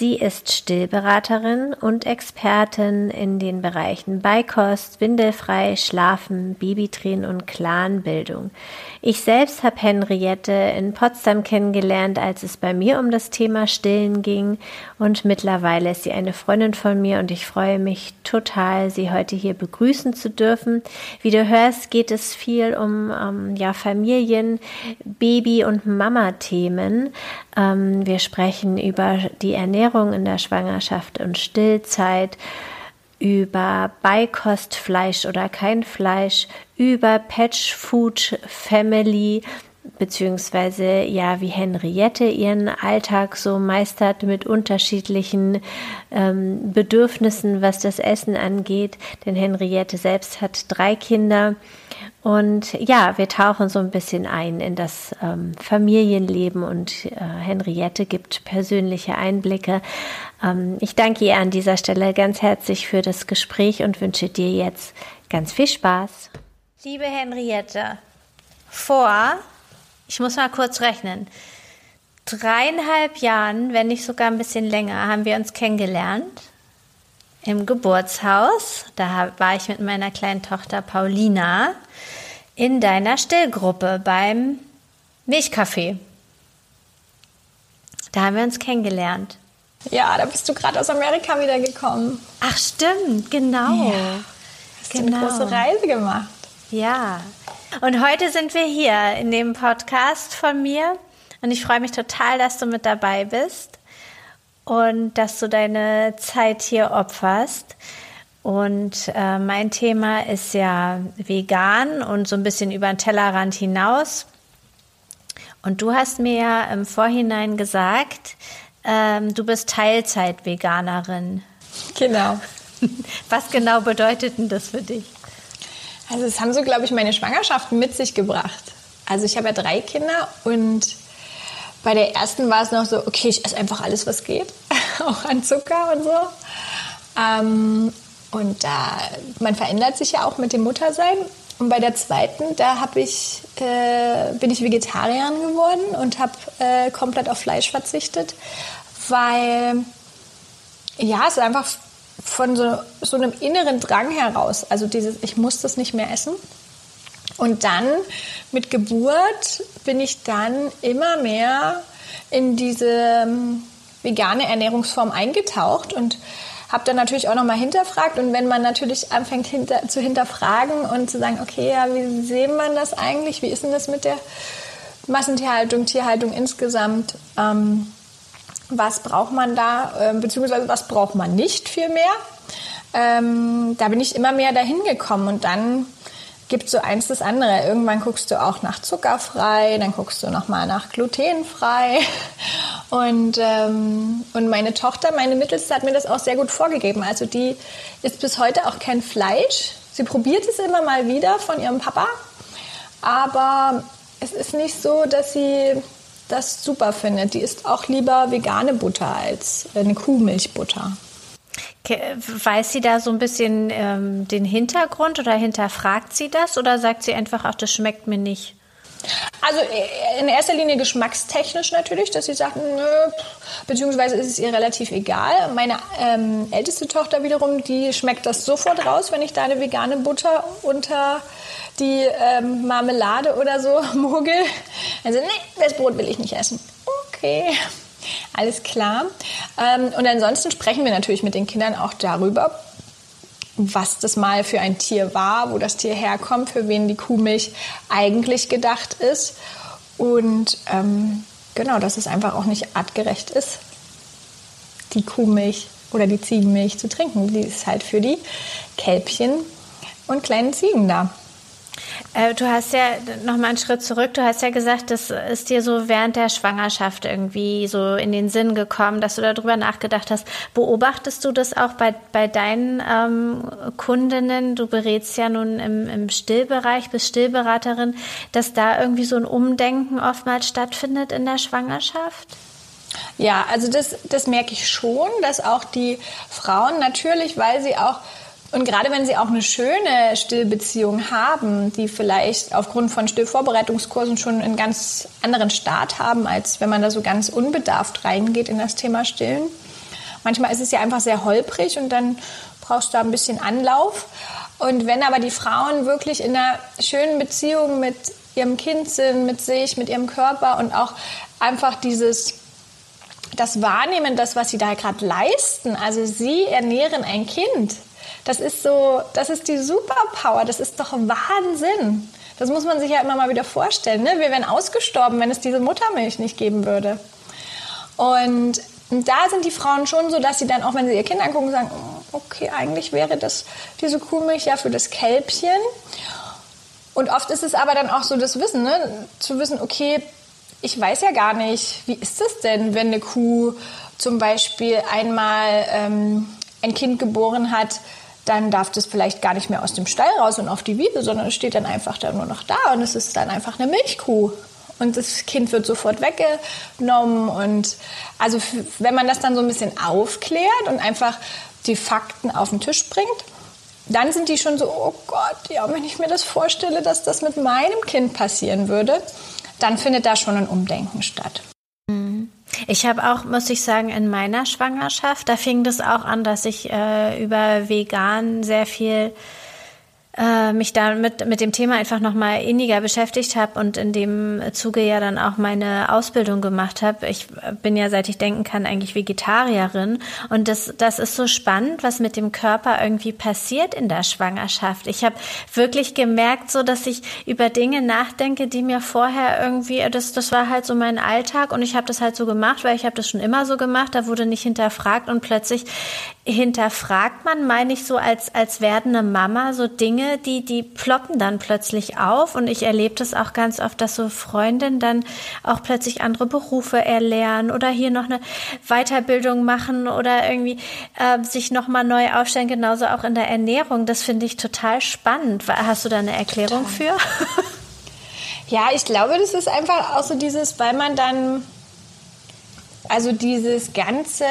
Sie ist Stillberaterin und Expertin in den Bereichen Beikost, Windelfrei, Schlafen, Babytränen und Clanbildung. Ich selbst habe Henriette in Potsdam kennengelernt, als es bei mir um das Thema Stillen ging und mittlerweile ist sie eine Freundin von mir und ich freue mich total, sie heute hier begrüßen zu dürfen. Wie du hörst, geht es viel um ähm, ja, Familien, Baby- und Mama-Themen. Ähm, wir sprechen über die Ernährung in der Schwangerschaft und Stillzeit, über Beikost, Fleisch oder kein Fleisch, über Patch Food Family, beziehungsweise ja, wie Henriette ihren Alltag so meistert mit unterschiedlichen ähm, Bedürfnissen, was das Essen angeht. Denn Henriette selbst hat drei Kinder. Und ja, wir tauchen so ein bisschen ein in das ähm, Familienleben und äh, Henriette gibt persönliche Einblicke. Ähm, ich danke ihr an dieser Stelle ganz herzlich für das Gespräch und wünsche dir jetzt ganz viel Spaß. Liebe Henriette, vor ich muss mal kurz rechnen, dreieinhalb Jahren, wenn nicht sogar ein bisschen länger, haben wir uns kennengelernt im Geburtshaus. Da war ich mit meiner kleinen Tochter Paulina in deiner Stillgruppe beim Milchkaffee. Da haben wir uns kennengelernt. Ja, da bist du gerade aus Amerika wiedergekommen. Ach, stimmt, genau. Ja, hast genau. eine große Reise gemacht. Ja, und heute sind wir hier in dem Podcast von mir und ich freue mich total, dass du mit dabei bist und dass du deine Zeit hier opferst. Und äh, mein Thema ist ja vegan und so ein bisschen über den Tellerrand hinaus. Und du hast mir ja im Vorhinein gesagt, ähm, du bist Teilzeit-Veganerin. Genau. Was genau bedeutet denn das für dich? Also es haben so, glaube ich, meine Schwangerschaften mit sich gebracht. Also ich habe ja drei Kinder und bei der ersten war es noch so, okay, ich esse einfach alles, was geht, auch an Zucker und so. Ähm, und da, man verändert sich ja auch mit dem Muttersein. Und bei der zweiten, da ich, äh, bin ich Vegetarierin geworden und habe äh, komplett auf Fleisch verzichtet, weil ja, es einfach von so, so einem inneren Drang heraus, also dieses, ich muss das nicht mehr essen. Und dann mit Geburt bin ich dann immer mehr in diese ähm, vegane Ernährungsform eingetaucht und habe dann natürlich auch nochmal hinterfragt. Und wenn man natürlich anfängt hinter, zu hinterfragen und zu sagen, okay, ja, wie sehen man das eigentlich? Wie ist denn das mit der Massentierhaltung, Tierhaltung insgesamt? Ähm, was braucht man da, äh, beziehungsweise was braucht man nicht viel mehr. Ähm, da bin ich immer mehr dahin gekommen und dann gibt so eins das andere. Irgendwann guckst du auch nach zuckerfrei, dann guckst du nochmal nach glutenfrei. Und, ähm, und meine Tochter, meine Mittelste, hat mir das auch sehr gut vorgegeben. Also die isst bis heute auch kein Fleisch. Sie probiert es immer mal wieder von ihrem Papa. Aber es ist nicht so, dass sie das super findet. Die isst auch lieber vegane Butter als eine Kuhmilchbutter. Weiß sie da so ein bisschen ähm, den Hintergrund oder hinterfragt sie das oder sagt sie einfach, ach, das schmeckt mir nicht? Also äh, in erster Linie geschmackstechnisch natürlich, dass sie sagt, nö, beziehungsweise ist es ihr relativ egal. Meine ähm, älteste Tochter wiederum, die schmeckt das sofort raus, wenn ich da eine vegane Butter unter die ähm, Marmelade oder so mogel. Also, nee, das Brot will ich nicht essen. Okay, alles klar. Ähm, und ansonsten sprechen wir natürlich mit den Kindern auch darüber, was das mal für ein Tier war, wo das Tier herkommt, für wen die Kuhmilch eigentlich gedacht ist. Und ähm, genau, dass es einfach auch nicht artgerecht ist, die Kuhmilch oder die Ziegenmilch zu trinken. Die ist halt für die Kälbchen und kleinen Ziegen da. Äh, du hast ja noch mal einen Schritt zurück. Du hast ja gesagt, das ist dir so während der Schwangerschaft irgendwie so in den Sinn gekommen, dass du darüber nachgedacht hast. Beobachtest du das auch bei, bei deinen ähm, Kundinnen? Du berätst ja nun im, im Stillbereich, bist Stillberaterin, dass da irgendwie so ein Umdenken oftmals stattfindet in der Schwangerschaft? Ja, also das, das merke ich schon, dass auch die Frauen natürlich, weil sie auch und gerade wenn Sie auch eine schöne Stillbeziehung haben, die vielleicht aufgrund von Stillvorbereitungskursen schon einen ganz anderen Start haben, als wenn man da so ganz unbedarft reingeht in das Thema Stillen. Manchmal ist es ja einfach sehr holprig und dann brauchst du da ein bisschen Anlauf. Und wenn aber die Frauen wirklich in einer schönen Beziehung mit ihrem Kind sind, mit sich, mit ihrem Körper und auch einfach dieses das Wahrnehmen, das, was sie da gerade leisten. Also sie ernähren ein Kind. Das ist so, das ist die Superpower, das ist doch Wahnsinn. Das muss man sich ja immer mal wieder vorstellen. Ne? Wir wären ausgestorben, wenn es diese Muttermilch nicht geben würde. Und da sind die Frauen schon so, dass sie dann auch, wenn sie ihr Kind angucken, sagen, okay, eigentlich wäre das diese Kuhmilch ja für das Kälbchen. Und oft ist es aber dann auch so das Wissen, ne? zu wissen, okay, ich weiß ja gar nicht, wie ist das denn, wenn eine Kuh zum Beispiel einmal ähm, ein Kind geboren hat, dann darf das vielleicht gar nicht mehr aus dem Stall raus und auf die Wiese, sondern es steht dann einfach da nur noch da und es ist dann einfach eine Milchkuh. Und das Kind wird sofort weggenommen. Und also wenn man das dann so ein bisschen aufklärt und einfach die Fakten auf den Tisch bringt, dann sind die schon so, oh Gott, ja, wenn ich mir das vorstelle, dass das mit meinem Kind passieren würde, dann findet da schon ein Umdenken statt. Mhm. Ich habe auch, muss ich sagen, in meiner Schwangerschaft, da fing das auch an, dass ich äh, über vegan sehr viel äh, mich damit mit dem Thema einfach nochmal inniger beschäftigt habe und in dem Zuge ja dann auch meine Ausbildung gemacht habe. Ich bin ja, seit ich denken kann, eigentlich Vegetarierin und das, das ist so spannend, was mit dem Körper irgendwie passiert in der Schwangerschaft. Ich habe wirklich gemerkt, so dass ich über Dinge nachdenke, die mir vorher irgendwie, das, das war halt so mein Alltag und ich habe das halt so gemacht, weil ich habe das schon immer so gemacht, da wurde nicht hinterfragt und plötzlich hinterfragt man, meine ich so als, als werdende Mama, so Dinge, die, die ploppen dann plötzlich auf. Und ich erlebe das auch ganz oft, dass so Freundinnen dann auch plötzlich andere Berufe erlernen oder hier noch eine Weiterbildung machen oder irgendwie äh, sich nochmal neu aufstellen, genauso auch in der Ernährung. Das finde ich total spannend. Hast du da eine Erklärung total. für? Ja, ich glaube, das ist einfach auch so dieses, weil man dann, also dieses ganze,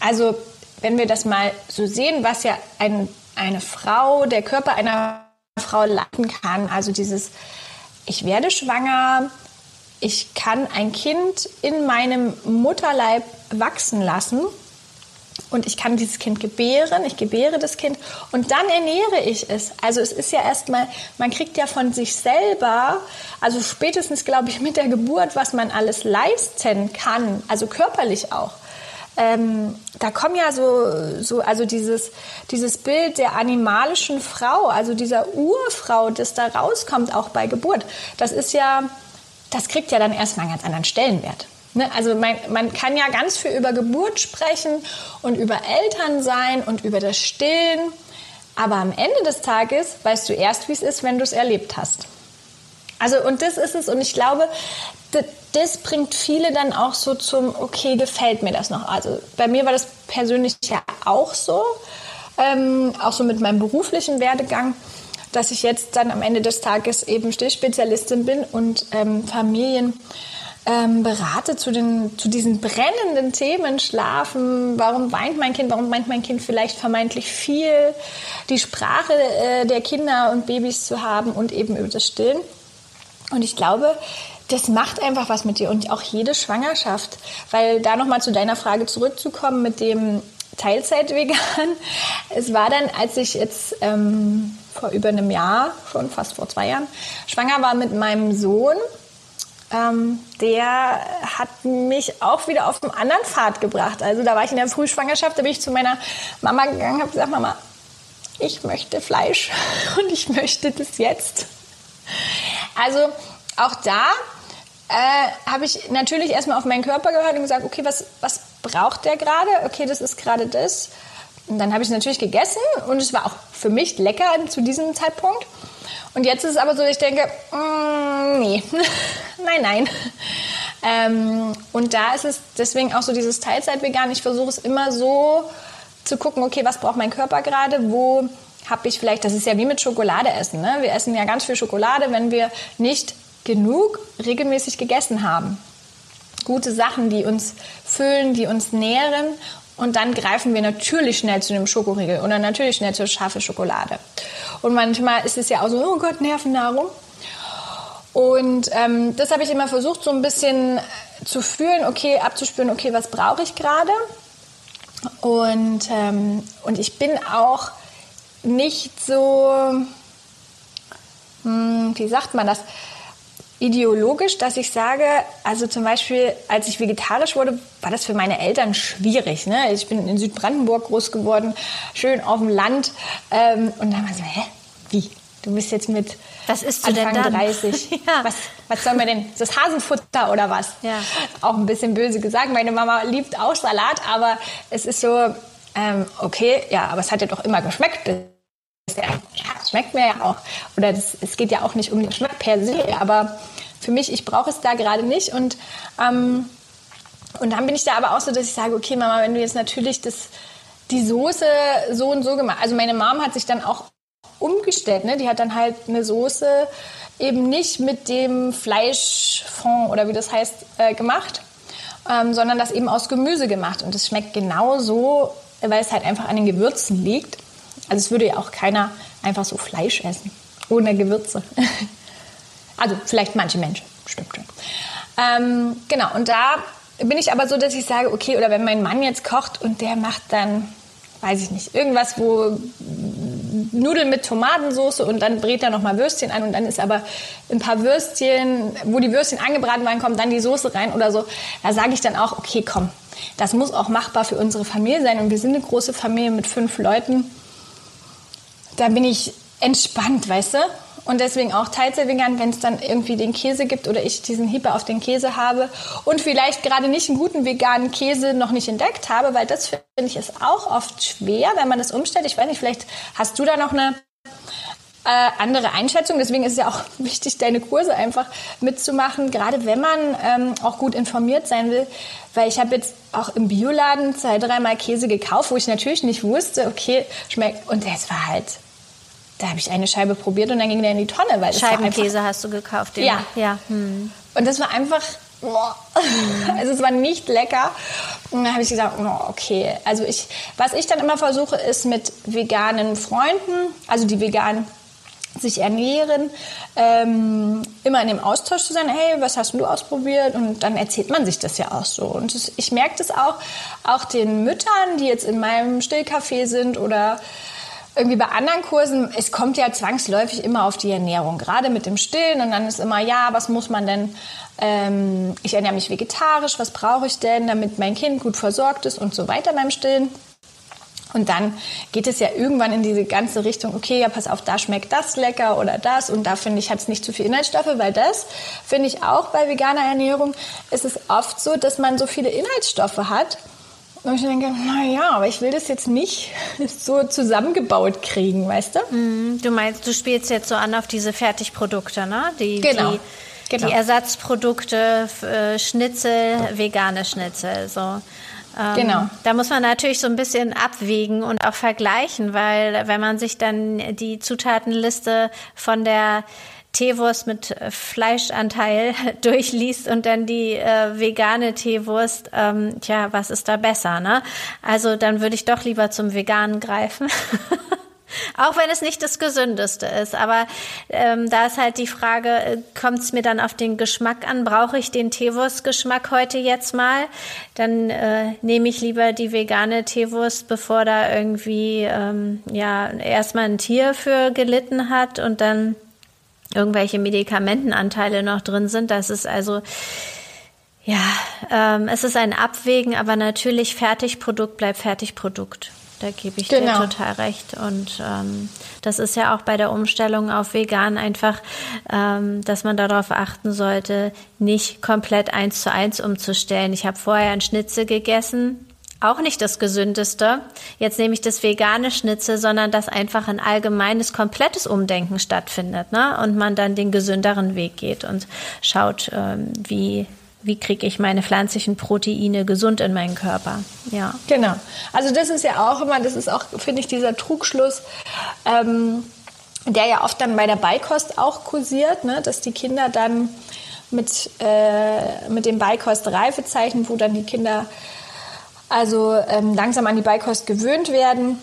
also wenn wir das mal so sehen, was ja ein, eine Frau, der Körper einer Frau leiten kann, also dieses, ich werde schwanger, ich kann ein Kind in meinem Mutterleib wachsen lassen und ich kann dieses Kind gebären, ich gebäre das Kind und dann ernähre ich es. Also es ist ja erstmal, man kriegt ja von sich selber, also spätestens glaube ich mit der Geburt, was man alles leisten kann, also körperlich auch ähm, da kommen ja so, so also dieses, dieses Bild der animalischen Frau, also dieser Urfrau, das da rauskommt, auch bei Geburt, das ist ja, das kriegt ja dann erstmal einen ganz anderen Stellenwert. Ne? Also man, man kann ja ganz viel über Geburt sprechen und über Elternsein und über das Stillen, aber am Ende des Tages weißt du erst, wie es ist, wenn du es erlebt hast. Also und das ist es und ich glaube, das bringt viele dann auch so zum, okay, gefällt mir das noch. Also bei mir war das persönlich ja auch so, ähm, auch so mit meinem beruflichen Werdegang, dass ich jetzt dann am Ende des Tages eben Stillspezialistin bin und ähm, Familien ähm, berate zu, den, zu diesen brennenden Themen, Schlafen, warum weint mein Kind, warum weint mein Kind vielleicht vermeintlich viel, die Sprache äh, der Kinder und Babys zu haben und eben über das Stillen. Und ich glaube, das macht einfach was mit dir und auch jede Schwangerschaft. Weil da nochmal zu deiner Frage zurückzukommen mit dem Teilzeitvegan. Es war dann, als ich jetzt ähm, vor über einem Jahr, schon fast vor zwei Jahren, schwanger war mit meinem Sohn. Ähm, der hat mich auch wieder auf einen anderen Pfad gebracht. Also da war ich in der Frühschwangerschaft, da bin ich zu meiner Mama gegangen und habe gesagt, Mama, ich möchte Fleisch und ich möchte das jetzt. Also auch da äh, habe ich natürlich erstmal auf meinen Körper gehört und gesagt, okay, was, was braucht der gerade? Okay, das ist gerade das. Und dann habe ich es natürlich gegessen und es war auch für mich lecker zu diesem Zeitpunkt. Und jetzt ist es aber so, ich denke, mm, nee, nein, nein. Ähm, und da ist es deswegen auch so dieses Teilzeit-Vegan. Ich versuche es immer so zu gucken, okay, was braucht mein Körper gerade, wo habe ich vielleicht, das ist ja wie mit Schokolade essen. Ne? Wir essen ja ganz viel Schokolade, wenn wir nicht genug regelmäßig gegessen haben. Gute Sachen, die uns füllen, die uns nähren. Und dann greifen wir natürlich schnell zu einem Schokoriegel oder natürlich schnell zur scharfe Schokolade. Und manchmal ist es ja auch so, oh Gott, Nervennahrung. Und ähm, das habe ich immer versucht, so ein bisschen zu fühlen, okay, abzuspüren, okay, was brauche ich gerade? Und, ähm, und ich bin auch nicht so, hm, wie sagt man das, ideologisch, dass ich sage, also zum Beispiel, als ich vegetarisch wurde, war das für meine Eltern schwierig. Ne? Ich bin in Südbrandenburg groß geworden, schön auf dem Land. Ähm, und dann war so, hä, wie? Du bist jetzt mit was isst Anfang denn dann? 30. ja. was, was soll man denn? Ist das Hasenfutter oder was? Ja. Auch ein bisschen böse gesagt. Meine Mama liebt auch Salat, aber es ist so, ähm, okay, ja, aber es hat ja doch immer geschmeckt ja, schmeckt mir ja auch. Oder das, es geht ja auch nicht um den Geschmack per se, aber für mich, ich brauche es da gerade nicht. Und, ähm, und dann bin ich da aber auch so, dass ich sage, okay, Mama, wenn du jetzt natürlich das, die Soße so und so gemacht. Also meine Mom hat sich dann auch umgestellt. Ne? Die hat dann halt eine Soße eben nicht mit dem Fleischfond oder wie das heißt äh, gemacht, ähm, sondern das eben aus Gemüse gemacht. Und es schmeckt genauso, weil es halt einfach an den Gewürzen liegt. Also es würde ja auch keiner einfach so Fleisch essen, ohne Gewürze. also vielleicht manche Menschen, stimmt schon. Ähm, genau, und da bin ich aber so, dass ich sage, okay, oder wenn mein Mann jetzt kocht und der macht dann, weiß ich nicht, irgendwas, wo Nudeln mit Tomatensauce und dann brät er nochmal Würstchen an und dann ist aber ein paar Würstchen, wo die Würstchen angebraten waren, kommt dann die Soße rein oder so. Da sage ich dann auch, okay, komm, das muss auch machbar für unsere Familie sein und wir sind eine große Familie mit fünf Leuten da bin ich entspannt, weißt du? Und deswegen auch Teilzeit-vegan, wenn es dann irgendwie den Käse gibt oder ich diesen Hieber auf den Käse habe und vielleicht gerade nicht einen guten veganen Käse noch nicht entdeckt habe, weil das finde ich ist auch oft schwer, wenn man das umstellt. Ich weiß nicht, vielleicht hast du da noch eine äh, andere Einschätzung. Deswegen ist es ja auch wichtig, deine Kurse einfach mitzumachen, gerade wenn man ähm, auch gut informiert sein will. Weil ich habe jetzt auch im Bioladen zwei, dreimal Käse gekauft, wo ich natürlich nicht wusste, okay, schmeckt. Und das war halt da habe ich eine Scheibe probiert und dann ging der in die Tonne. Weil Scheibenkäse hast du gekauft, den ja. ja. Hm. Und das war einfach, boah. also es war nicht lecker. Und dann habe ich gesagt, oh, okay. Also ich, was ich dann immer versuche, ist mit veganen Freunden, also die vegan sich ernähren, ähm, immer in dem Austausch zu sein, hey, was hast du ausprobiert? Und dann erzählt man sich das ja auch so. Und das, ich merke das auch, auch den Müttern, die jetzt in meinem Stillcafé sind oder irgendwie bei anderen Kursen, es kommt ja zwangsläufig immer auf die Ernährung, gerade mit dem Stillen. Und dann ist immer, ja, was muss man denn, ähm, ich ernähre mich vegetarisch, was brauche ich denn, damit mein Kind gut versorgt ist und so weiter beim Stillen. Und dann geht es ja irgendwann in diese ganze Richtung, okay, ja, pass auf, da schmeckt das lecker oder das und da finde ich, hat es nicht zu viel Inhaltsstoffe, weil das finde ich auch bei veganer Ernährung ist es oft so, dass man so viele Inhaltsstoffe hat, und ich denke, naja, aber ich will das jetzt nicht so zusammengebaut kriegen, weißt du? Mhm, du meinst, du spielst jetzt so an auf diese Fertigprodukte, ne? Die, genau. Die, genau. die Ersatzprodukte, äh, Schnitzel, vegane Schnitzel, so. Ähm, genau. Da muss man natürlich so ein bisschen abwägen und auch vergleichen, weil wenn man sich dann die Zutatenliste von der Teewurst mit äh, Fleischanteil durchliest und dann die äh, vegane Teewurst, ähm, tja, was ist da besser, ne? Also dann würde ich doch lieber zum Veganen greifen. Auch wenn es nicht das Gesündeste ist. Aber ähm, da ist halt die Frage, äh, kommt es mir dann auf den Geschmack an? Brauche ich den Teewurstgeschmack heute jetzt mal? Dann äh, nehme ich lieber die vegane Teewurst, bevor da irgendwie ähm, ja erstmal ein Tier für gelitten hat und dann irgendwelche Medikamentenanteile noch drin sind. Das ist also, ja, ähm, es ist ein Abwägen, aber natürlich Fertigprodukt bleibt Fertigprodukt. Da gebe ich genau. dir total recht. Und ähm, das ist ja auch bei der Umstellung auf vegan einfach, ähm, dass man darauf achten sollte, nicht komplett eins zu eins umzustellen. Ich habe vorher ein Schnitzel gegessen auch nicht das gesündeste. Jetzt nehme ich das vegane Schnitzel, sondern dass einfach ein allgemeines, komplettes Umdenken stattfindet, ne? Und man dann den gesünderen Weg geht und schaut, ähm, wie wie kriege ich meine pflanzlichen Proteine gesund in meinen Körper. Ja. Genau. Also das ist ja auch immer, das ist auch, finde ich, dieser Trugschluss, ähm, der ja oft dann bei der Beikost auch kursiert, ne? dass die Kinder dann mit, äh, mit dem Beikost-Reifezeichen, wo dann die Kinder also ähm, langsam an die Beikost gewöhnt werden,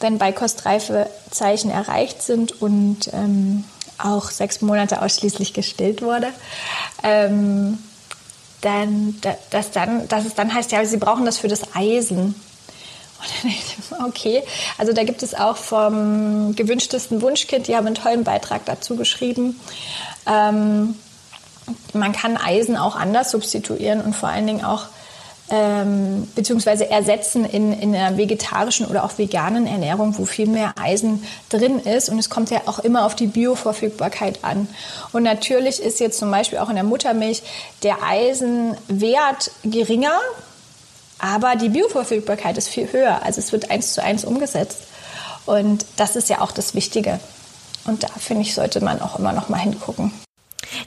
wenn Beikostreifezeichen erreicht sind und ähm, auch sechs Monate ausschließlich gestillt wurde, ähm, dann, dass, dann, dass es dann heißt, ja, sie brauchen das für das Eisen. Okay, also da gibt es auch vom gewünschtesten Wunschkind, die haben einen tollen Beitrag dazu geschrieben. Ähm, man kann Eisen auch anders substituieren und vor allen Dingen auch ähm, beziehungsweise ersetzen in, in einer vegetarischen oder auch veganen Ernährung, wo viel mehr Eisen drin ist. Und es kommt ja auch immer auf die Bioverfügbarkeit an. Und natürlich ist jetzt zum Beispiel auch in der Muttermilch der Eisenwert geringer, aber die Bioverfügbarkeit ist viel höher. Also es wird eins zu eins umgesetzt. Und das ist ja auch das Wichtige. Und da finde ich, sollte man auch immer noch mal hingucken.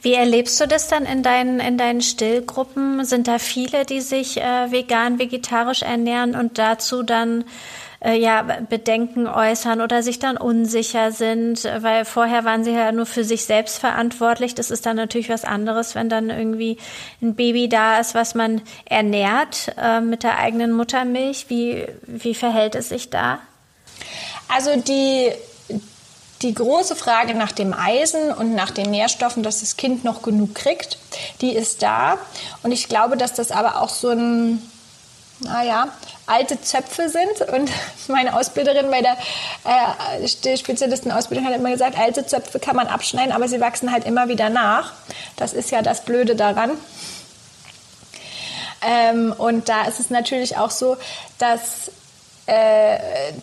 Wie erlebst du das dann in deinen, in deinen Stillgruppen? Sind da viele, die sich äh, vegan, vegetarisch ernähren und dazu dann äh, ja, Bedenken äußern oder sich dann unsicher sind, weil vorher waren sie ja nur für sich selbst verantwortlich. Das ist dann natürlich was anderes, wenn dann irgendwie ein Baby da ist, was man ernährt äh, mit der eigenen Muttermilch. Wie, wie verhält es sich da? Also die die große Frage nach dem Eisen und nach den Nährstoffen, dass das Kind noch genug kriegt, die ist da. Und ich glaube, dass das aber auch so ein, naja, alte Zöpfe sind. Und meine Ausbilderin bei der äh, Spezialistenausbildung hat immer gesagt, alte Zöpfe kann man abschneiden, aber sie wachsen halt immer wieder nach. Das ist ja das Blöde daran. Ähm, und da ist es natürlich auch so, dass äh,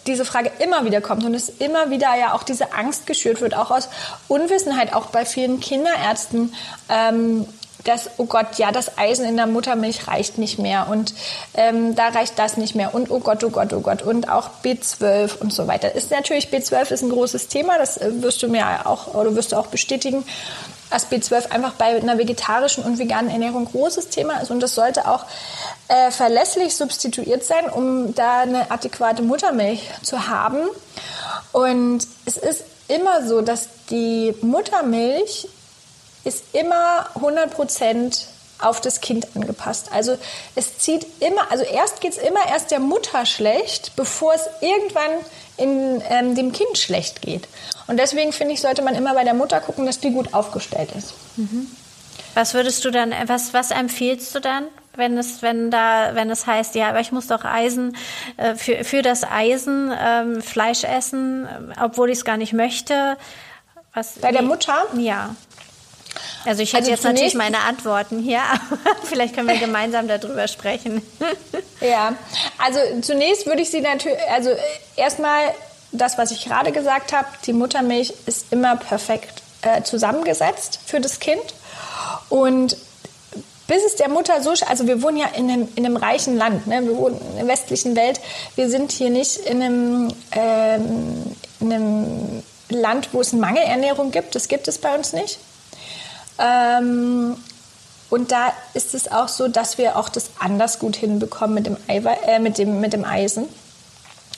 diese Frage immer wieder kommt und es immer wieder ja auch diese Angst geschürt wird, auch aus Unwissenheit, auch bei vielen Kinderärzten. Ähm, dass, oh Gott, ja, das Eisen in der Muttermilch reicht nicht mehr und ähm, da reicht das nicht mehr und oh Gott, oh Gott, oh Gott und auch B12 und so weiter. Ist natürlich, B12 ist ein großes Thema, das äh, wirst du mir auch, oder wirst du auch bestätigen dass B12 einfach bei einer vegetarischen und veganen Ernährung großes Thema ist und das sollte auch äh, verlässlich substituiert sein, um da eine adäquate Muttermilch zu haben. Und es ist immer so, dass die Muttermilch ist immer 100 Prozent auf das Kind angepasst. Also es zieht immer, also erst geht es immer erst der Mutter schlecht, bevor es irgendwann in ähm, dem Kind schlecht geht. Und deswegen finde ich, sollte man immer bei der Mutter gucken, dass die gut aufgestellt ist. Mhm. Was würdest du dann, was, was empfiehlst du dann, wenn es, wenn da, wenn es heißt, ja, aber ich muss doch Eisen äh, für, für das Eisen ähm, Fleisch essen, obwohl ich es gar nicht möchte? Was, bei der Mutter? Ja. Also ich hätte also jetzt natürlich meine Antworten hier, aber vielleicht können wir gemeinsam darüber sprechen. ja, also zunächst würde ich sie natürlich, also erstmal das, was ich gerade gesagt habe, die Muttermilch ist immer perfekt äh, zusammengesetzt für das Kind und bis es der Mutter so, also wir wohnen ja in einem, in einem reichen Land, ne? wir wohnen in der westlichen Welt, wir sind hier nicht in einem, ähm, in einem Land, wo es eine Mangelernährung gibt, das gibt es bei uns nicht. Ähm, und da ist es auch so, dass wir auch das anders gut hinbekommen mit dem, Eiwe äh, mit dem, mit dem Eisen.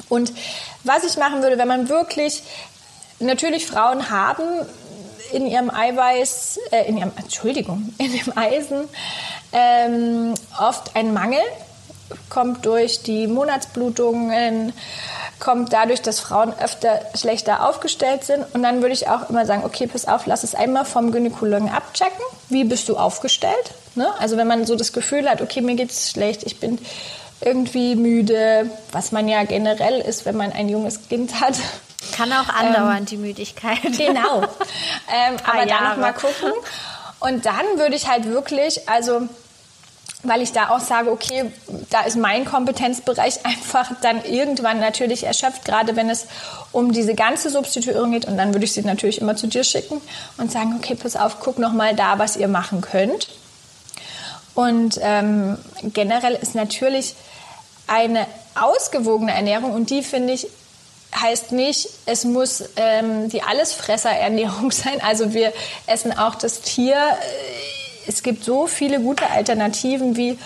Und was ich machen würde, wenn man wirklich, natürlich Frauen haben in ihrem Eiweiß, äh, in ihrem, Entschuldigung, in dem Eisen ähm, oft einen Mangel, kommt durch die Monatsblutungen, kommt dadurch, dass Frauen öfter schlechter aufgestellt sind. Und dann würde ich auch immer sagen, okay, pass auf, lass es einmal vom Gynäkologen abchecken. Wie bist du aufgestellt? Ne? Also wenn man so das Gefühl hat, okay, mir geht es schlecht, ich bin irgendwie müde, was man ja generell ist, wenn man ein junges Kind hat. Kann auch andauern, ähm, die Müdigkeit. Genau. ähm, aber dann noch mal gucken. Und dann würde ich halt wirklich, also weil ich da auch sage, okay, da ist mein Kompetenzbereich einfach dann irgendwann natürlich erschöpft, gerade wenn es um diese ganze Substituierung geht. Und dann würde ich sie natürlich immer zu dir schicken und sagen, okay, pass auf, guck noch mal da, was ihr machen könnt. Und ähm, generell ist natürlich eine ausgewogene Ernährung und die finde ich heißt nicht, es muss ähm, die Allesfresserernährung sein. Also wir essen auch das Tier. Es gibt so viele gute Alternativen wie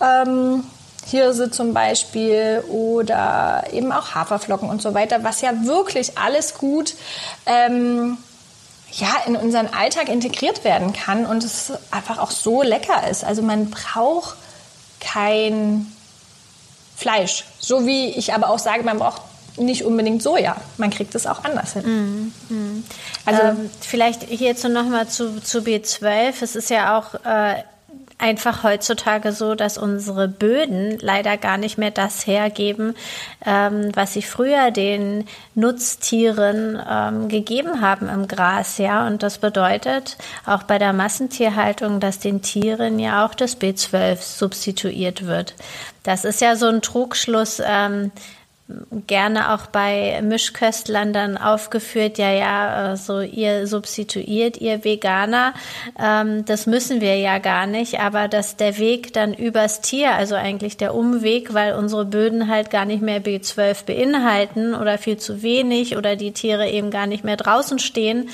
ähm, Hirse zum Beispiel oder eben auch Haferflocken und so weiter, was ja wirklich alles gut ähm, ja, in unseren Alltag integriert werden kann und es einfach auch so lecker ist. Also man braucht kein Fleisch. So wie ich aber auch sage, man braucht nicht unbedingt Soja. Man kriegt es auch anders hin. Mm, mm. Also ähm, vielleicht hierzu nochmal zu, zu B12. Es ist ja auch äh, einfach heutzutage so, dass unsere Böden leider gar nicht mehr das hergeben, ähm, was sie früher den Nutztieren ähm, gegeben haben im Gras, ja. Und das bedeutet auch bei der Massentierhaltung, dass den Tieren ja auch das B12 substituiert wird. Das ist ja so ein Trugschluss. Ähm, gerne auch bei Mischköstlern dann aufgeführt, ja, ja, so ihr substituiert, ihr Veganer, ähm, das müssen wir ja gar nicht, aber dass der Weg dann übers Tier, also eigentlich der Umweg, weil unsere Böden halt gar nicht mehr B12 beinhalten oder viel zu wenig oder die Tiere eben gar nicht mehr draußen stehen,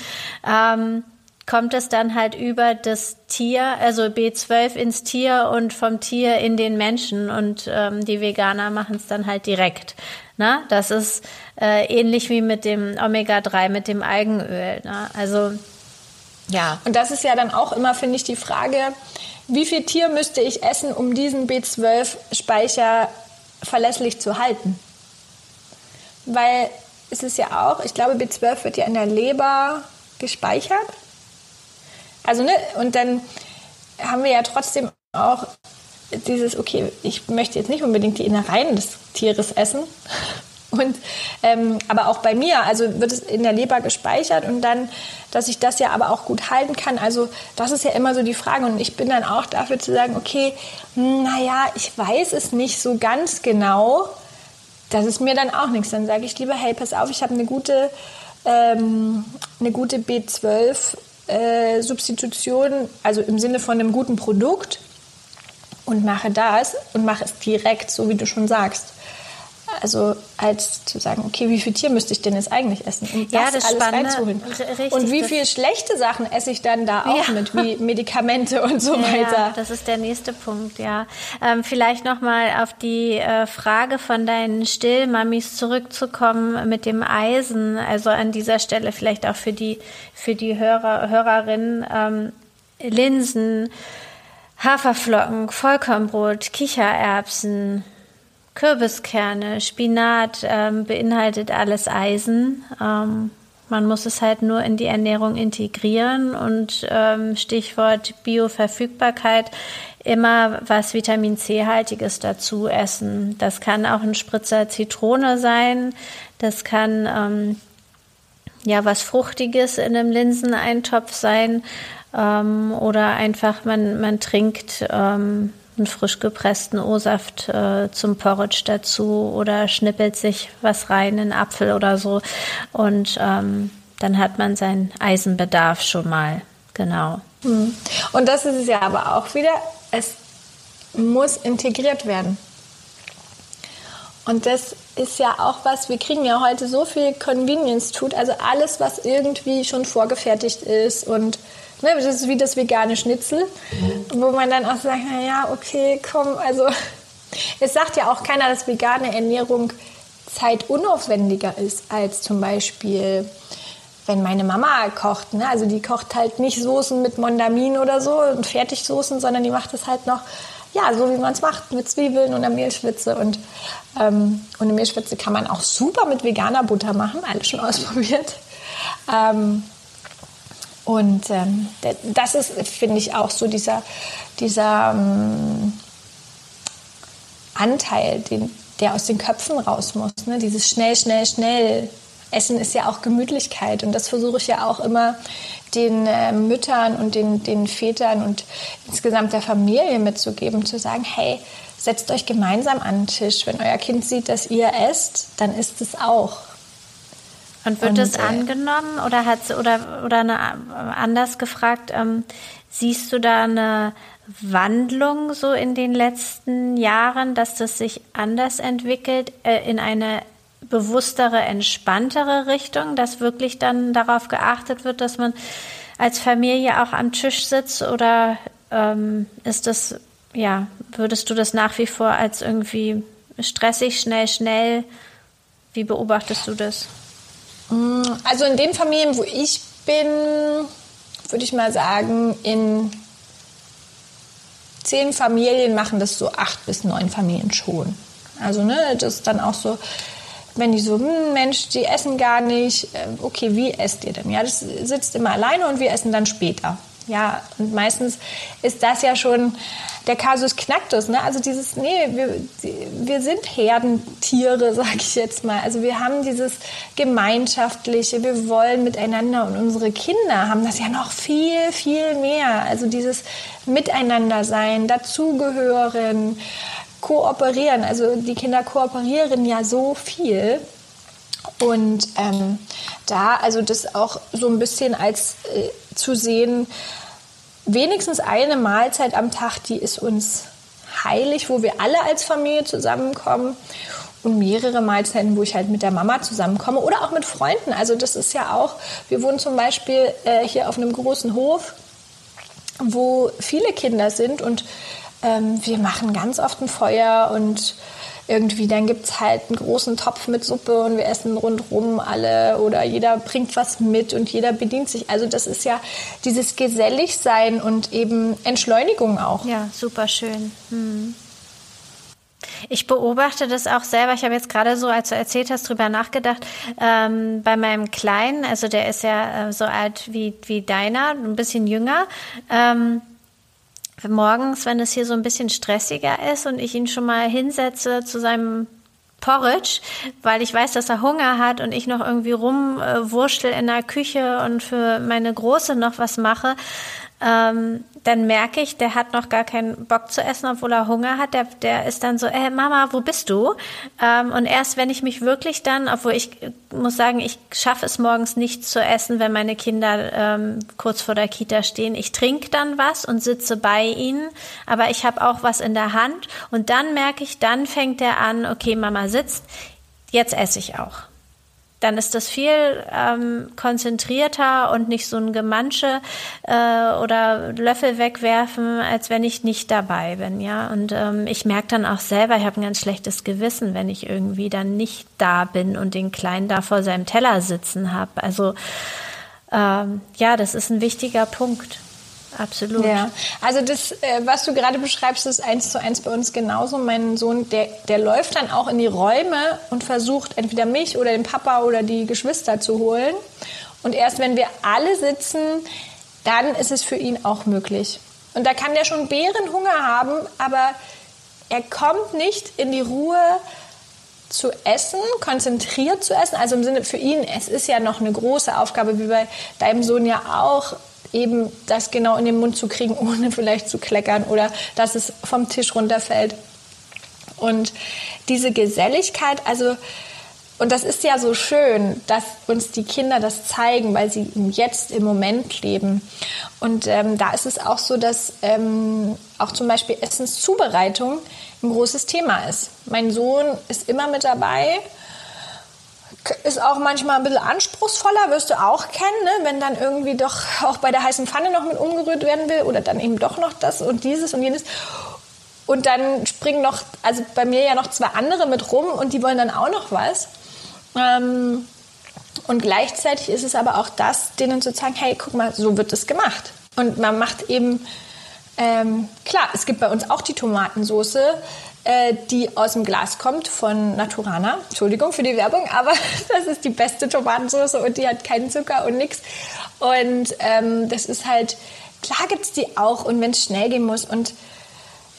ähm, kommt es dann halt über das Tier, also B12 ins Tier und vom Tier in den Menschen und ähm, die Veganer machen es dann halt direkt. Na, das ist äh, ähnlich wie mit dem Omega-3, mit dem Algenöl. Ne? Also ja. Und das ist ja dann auch immer, finde ich, die Frage, wie viel Tier müsste ich essen, um diesen B12-Speicher verlässlich zu halten? Weil es ist ja auch, ich glaube, B12 wird ja in der Leber gespeichert. Also, ne, und dann haben wir ja trotzdem auch dieses, okay, ich möchte jetzt nicht unbedingt die Innereien des Tieres essen. Und, ähm, aber auch bei mir, also wird es in der Leber gespeichert und dann, dass ich das ja aber auch gut halten kann. Also das ist ja immer so die Frage und ich bin dann auch dafür zu sagen, okay, hm, naja, ich weiß es nicht so ganz genau. Das ist mir dann auch nichts. Dann sage ich lieber, hey, pass auf, ich habe eine gute, ähm, eine gute B12 äh, Substitution, also im Sinne von einem guten Produkt und mache das und mache es direkt, so wie du schon sagst. Also als zu sagen, okay, wie viel Tier müsste ich denn jetzt eigentlich essen? Um ja, das, das alles Spannende, reinzuholen. Richtig, und wie viele schlechte Sachen esse ich dann da auch ja. mit, wie Medikamente und so ja, weiter. das ist der nächste Punkt, ja. Ähm, vielleicht nochmal auf die äh, Frage von deinen Stillmamis zurückzukommen mit dem Eisen. Also an dieser Stelle vielleicht auch für die, für die Hörer, Hörerinnen, ähm, Linsen, Haferflocken, Vollkornbrot, Kichererbsen, Kürbiskerne, Spinat ähm, beinhaltet alles Eisen. Ähm, man muss es halt nur in die Ernährung integrieren und ähm, Stichwort Bioverfügbarkeit immer was Vitamin C-haltiges dazu essen. Das kann auch ein Spritzer Zitrone sein. Das kann ähm, ja was Fruchtiges in einem Linseneintopf sein ähm, oder einfach man, man trinkt ähm, einen frisch gepressten O-Saft äh, zum Porridge dazu oder schnippelt sich was rein, einen Apfel oder so. Und ähm, dann hat man seinen Eisenbedarf schon mal. Genau. Hm. Und das ist es ja aber auch wieder, es muss integriert werden. Und das ist ja auch was, wir kriegen ja heute so viel Convenience-Food, also alles, was irgendwie schon vorgefertigt ist und Ne, das ist wie das vegane Schnitzel, wo man dann auch sagt, na ja, okay, komm, also es sagt ja auch keiner, dass vegane Ernährung zeitunaufwendiger ist als zum Beispiel wenn meine Mama kocht, ne? also die kocht halt nicht Soßen mit Mondamin oder so und Fertigsoßen, sondern die macht es halt noch, ja, so wie man es macht, mit Zwiebeln und einer Mehlschwitze. Und, ähm, und eine Mehlschwitze kann man auch super mit veganer Butter machen, alles schon ausprobiert. Ähm, und ähm, das ist, finde ich, auch so dieser, dieser ähm, Anteil, den, der aus den Köpfen raus muss. Ne? Dieses schnell, schnell, schnell. Essen ist ja auch Gemütlichkeit und das versuche ich ja auch immer den äh, Müttern und den, den Vätern und insgesamt der Familie mitzugeben, zu sagen, hey, setzt euch gemeinsam an den Tisch. Wenn euer Kind sieht, dass ihr esst, dann isst es auch. Und wird es äh, angenommen oder hat oder oder eine, anders gefragt, ähm, siehst du da eine Wandlung so in den letzten Jahren, dass das sich anders entwickelt, äh, in eine bewusstere, entspanntere Richtung, dass wirklich dann darauf geachtet wird, dass man als Familie auch am Tisch sitzt oder ähm, ist das, ja, würdest du das nach wie vor als irgendwie stressig, schnell, schnell? Wie beobachtest du das? Also in den Familien, wo ich bin, würde ich mal sagen, in zehn Familien machen das so acht bis neun Familien schon. Also ne, das ist dann auch so, wenn die so, hm, Mensch, die essen gar nicht, äh, okay, wie esst ihr denn? Ja, das sitzt immer alleine und wir essen dann später. Ja, und meistens ist das ja schon der Kasus Knacktus, ne? Also dieses, nee, wir, wir sind Herdentiere, sage ich jetzt mal. Also wir haben dieses Gemeinschaftliche, wir wollen miteinander und unsere Kinder haben das ja noch viel, viel mehr. Also dieses Miteinander sein, dazugehören, kooperieren. Also die Kinder kooperieren ja so viel. Und ähm, da, also das auch so ein bisschen als äh, zu sehen, wenigstens eine Mahlzeit am Tag, die ist uns heilig, wo wir alle als Familie zusammenkommen und mehrere Mahlzeiten, wo ich halt mit der Mama zusammenkomme oder auch mit Freunden. Also das ist ja auch, wir wohnen zum Beispiel äh, hier auf einem großen Hof, wo viele Kinder sind und ähm, wir machen ganz oft ein Feuer und irgendwie, dann gibt es halt einen großen Topf mit Suppe und wir essen rundherum alle oder jeder bringt was mit und jeder bedient sich. Also das ist ja dieses Geselligsein und eben Entschleunigung auch. Ja, super schön. Hm. Ich beobachte das auch selber. Ich habe jetzt gerade so, als du erzählt hast, drüber nachgedacht. Ähm, bei meinem Kleinen, also der ist ja äh, so alt wie, wie deiner, ein bisschen jünger. Ähm, morgens, wenn es hier so ein bisschen stressiger ist und ich ihn schon mal hinsetze zu seinem Porridge, weil ich weiß, dass er Hunger hat und ich noch irgendwie rumwurschtel in der Küche und für meine Große noch was mache, ähm, dann merke ich, der hat noch gar keinen Bock zu essen, obwohl er Hunger hat. Der, der ist dann so, ey Mama, wo bist du? Ähm, und erst wenn ich mich wirklich dann, obwohl ich muss sagen, ich schaffe es morgens nicht zu essen, wenn meine Kinder ähm, kurz vor der Kita stehen. Ich trinke dann was und sitze bei ihnen, aber ich habe auch was in der Hand. Und dann merke ich, dann fängt er an, okay, Mama sitzt, jetzt esse ich auch dann ist das viel ähm, konzentrierter und nicht so ein Gemansche äh, oder Löffel wegwerfen, als wenn ich nicht dabei bin, ja. Und ähm, ich merke dann auch selber, ich habe ein ganz schlechtes Gewissen, wenn ich irgendwie dann nicht da bin und den Kleinen da vor seinem Teller sitzen habe. Also ähm, ja, das ist ein wichtiger Punkt. Absolut. Ja, also das, äh, was du gerade beschreibst, ist eins zu eins bei uns genauso. Mein Sohn, der, der läuft dann auch in die Räume und versucht entweder mich oder den Papa oder die Geschwister zu holen. Und erst wenn wir alle sitzen, dann ist es für ihn auch möglich. Und da kann der schon Bärenhunger haben, aber er kommt nicht in die Ruhe zu essen, konzentriert zu essen. Also im Sinne für ihn, es ist ja noch eine große Aufgabe, wie bei deinem Sohn ja auch, eben das genau in den Mund zu kriegen, ohne vielleicht zu kleckern oder dass es vom Tisch runterfällt. Und diese Geselligkeit, also, und das ist ja so schön, dass uns die Kinder das zeigen, weil sie jetzt im Moment leben. Und ähm, da ist es auch so, dass ähm, auch zum Beispiel Essenszubereitung ein großes Thema ist. Mein Sohn ist immer mit dabei ist auch manchmal ein bisschen anspruchsvoller, wirst du auch kennen, ne? wenn dann irgendwie doch auch bei der heißen Pfanne noch mit umgerührt werden will oder dann eben doch noch das und dieses und jenes. Und dann springen noch, also bei mir ja noch zwei andere mit rum und die wollen dann auch noch was. Ähm, und gleichzeitig ist es aber auch das, denen zu zeigen, hey, guck mal, so wird es gemacht. Und man macht eben, ähm, klar, es gibt bei uns auch die Tomatensoße, äh, die aus dem Glas kommt von Naturana. Entschuldigung für die Werbung, aber das ist die beste Tomatensauce und die hat keinen Zucker und nichts. Und ähm, das ist halt, klar gibt es die auch und wenn es schnell gehen muss. Und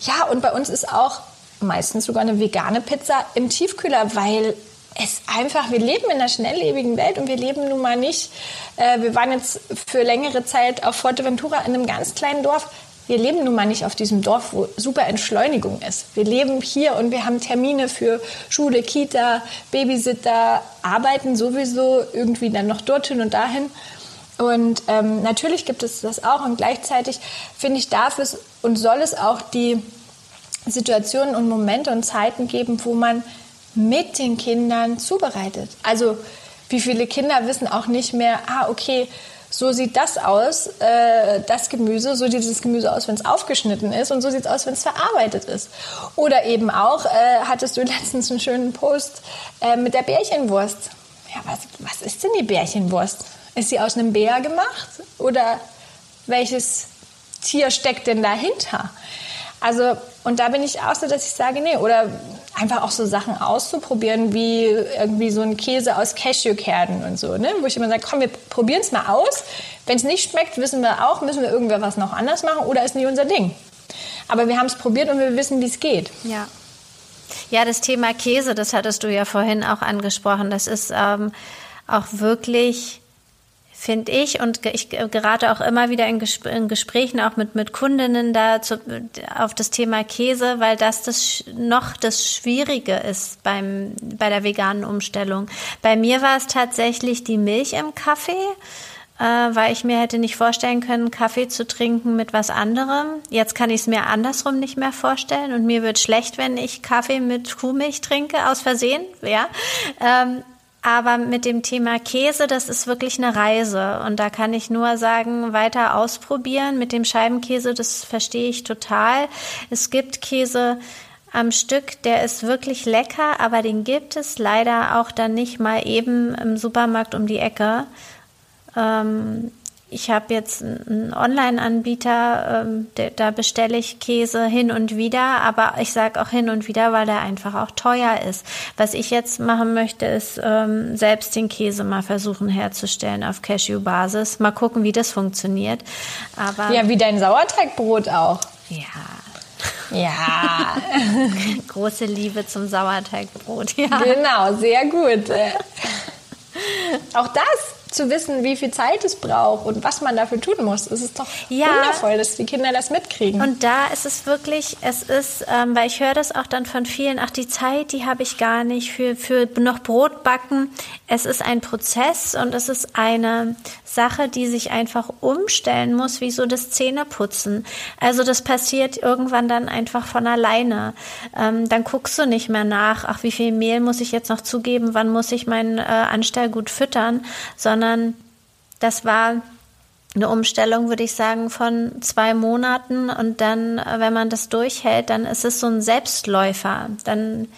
ja, und bei uns ist auch meistens sogar eine vegane Pizza im Tiefkühler, weil es einfach, wir leben in einer schnelllebigen Welt und wir leben nun mal nicht, äh, wir waren jetzt für längere Zeit auf Fuerteventura in einem ganz kleinen Dorf wir leben nun mal nicht auf diesem Dorf, wo super Entschleunigung ist. Wir leben hier und wir haben Termine für Schule, Kita, Babysitter, arbeiten sowieso irgendwie dann noch dorthin und dahin. Und ähm, natürlich gibt es das auch und gleichzeitig finde ich, darf es und soll es auch die Situationen und Momente und Zeiten geben, wo man mit den Kindern zubereitet. Also wie viele Kinder wissen auch nicht mehr, ah okay, so sieht das aus, äh, das Gemüse, so sieht das Gemüse aus, wenn es aufgeschnitten ist und so sieht es aus, wenn es verarbeitet ist. Oder eben auch, äh, hattest du letztens einen schönen Post äh, mit der Bärchenwurst. Ja, was, was ist denn die Bärchenwurst? Ist sie aus einem Bär gemacht? Oder welches Tier steckt denn dahinter? Also, und da bin ich auch so, dass ich sage, nee, oder einfach auch so Sachen auszuprobieren, wie irgendwie so ein Käse aus Cashewkernen und so, ne? wo ich immer sage, komm, wir probieren es mal aus. Wenn es nicht schmeckt, wissen wir auch, müssen wir irgendwer was noch anders machen oder ist nicht unser Ding. Aber wir haben es probiert und wir wissen, wie es geht. Ja. Ja, das Thema Käse, das hattest du ja vorhin auch angesprochen. Das ist ähm, auch wirklich finde ich, und ich gerate auch immer wieder in, Gesp in, Gesprächen auch mit, mit Kundinnen da zu, auf das Thema Käse, weil das, das noch das Schwierige ist beim, bei der veganen Umstellung. Bei mir war es tatsächlich die Milch im Kaffee, äh, weil ich mir hätte nicht vorstellen können, Kaffee zu trinken mit was anderem. Jetzt kann ich es mir andersrum nicht mehr vorstellen und mir wird schlecht, wenn ich Kaffee mit Kuhmilch trinke, aus Versehen, ja. Aber mit dem Thema Käse, das ist wirklich eine Reise. Und da kann ich nur sagen, weiter ausprobieren. Mit dem Scheibenkäse, das verstehe ich total. Es gibt Käse am Stück, der ist wirklich lecker, aber den gibt es leider auch dann nicht mal eben im Supermarkt um die Ecke. Ähm, ich habe jetzt einen Online-Anbieter, ähm, da bestelle ich Käse hin und wieder, aber ich sage auch hin und wieder, weil er einfach auch teuer ist. Was ich jetzt machen möchte, ist ähm, selbst den Käse mal versuchen herzustellen auf Cashew-Basis. Mal gucken, wie das funktioniert. Aber ja, wie dein Sauerteigbrot auch. Ja. Ja. Große Liebe zum Sauerteigbrot, ja. Genau, sehr gut. Auch das zu wissen, wie viel Zeit es braucht und was man dafür tun muss. Es ist doch ja. wundervoll, dass die Kinder das mitkriegen. Und da ist es wirklich, es ist, ähm, weil ich höre das auch dann von vielen, ach, die Zeit, die habe ich gar nicht für, für noch Brot backen. Es ist ein Prozess und es ist eine Sache, die sich einfach umstellen muss, wie so das Zähneputzen. Also das passiert irgendwann dann einfach von alleine. Ähm, dann guckst du nicht mehr nach, ach, wie viel Mehl muss ich jetzt noch zugeben, wann muss ich meinen äh, Anstell gut füttern, sondern das war eine Umstellung, würde ich sagen, von zwei Monaten und dann, wenn man das durchhält, dann ist es so ein Selbstläufer. Dann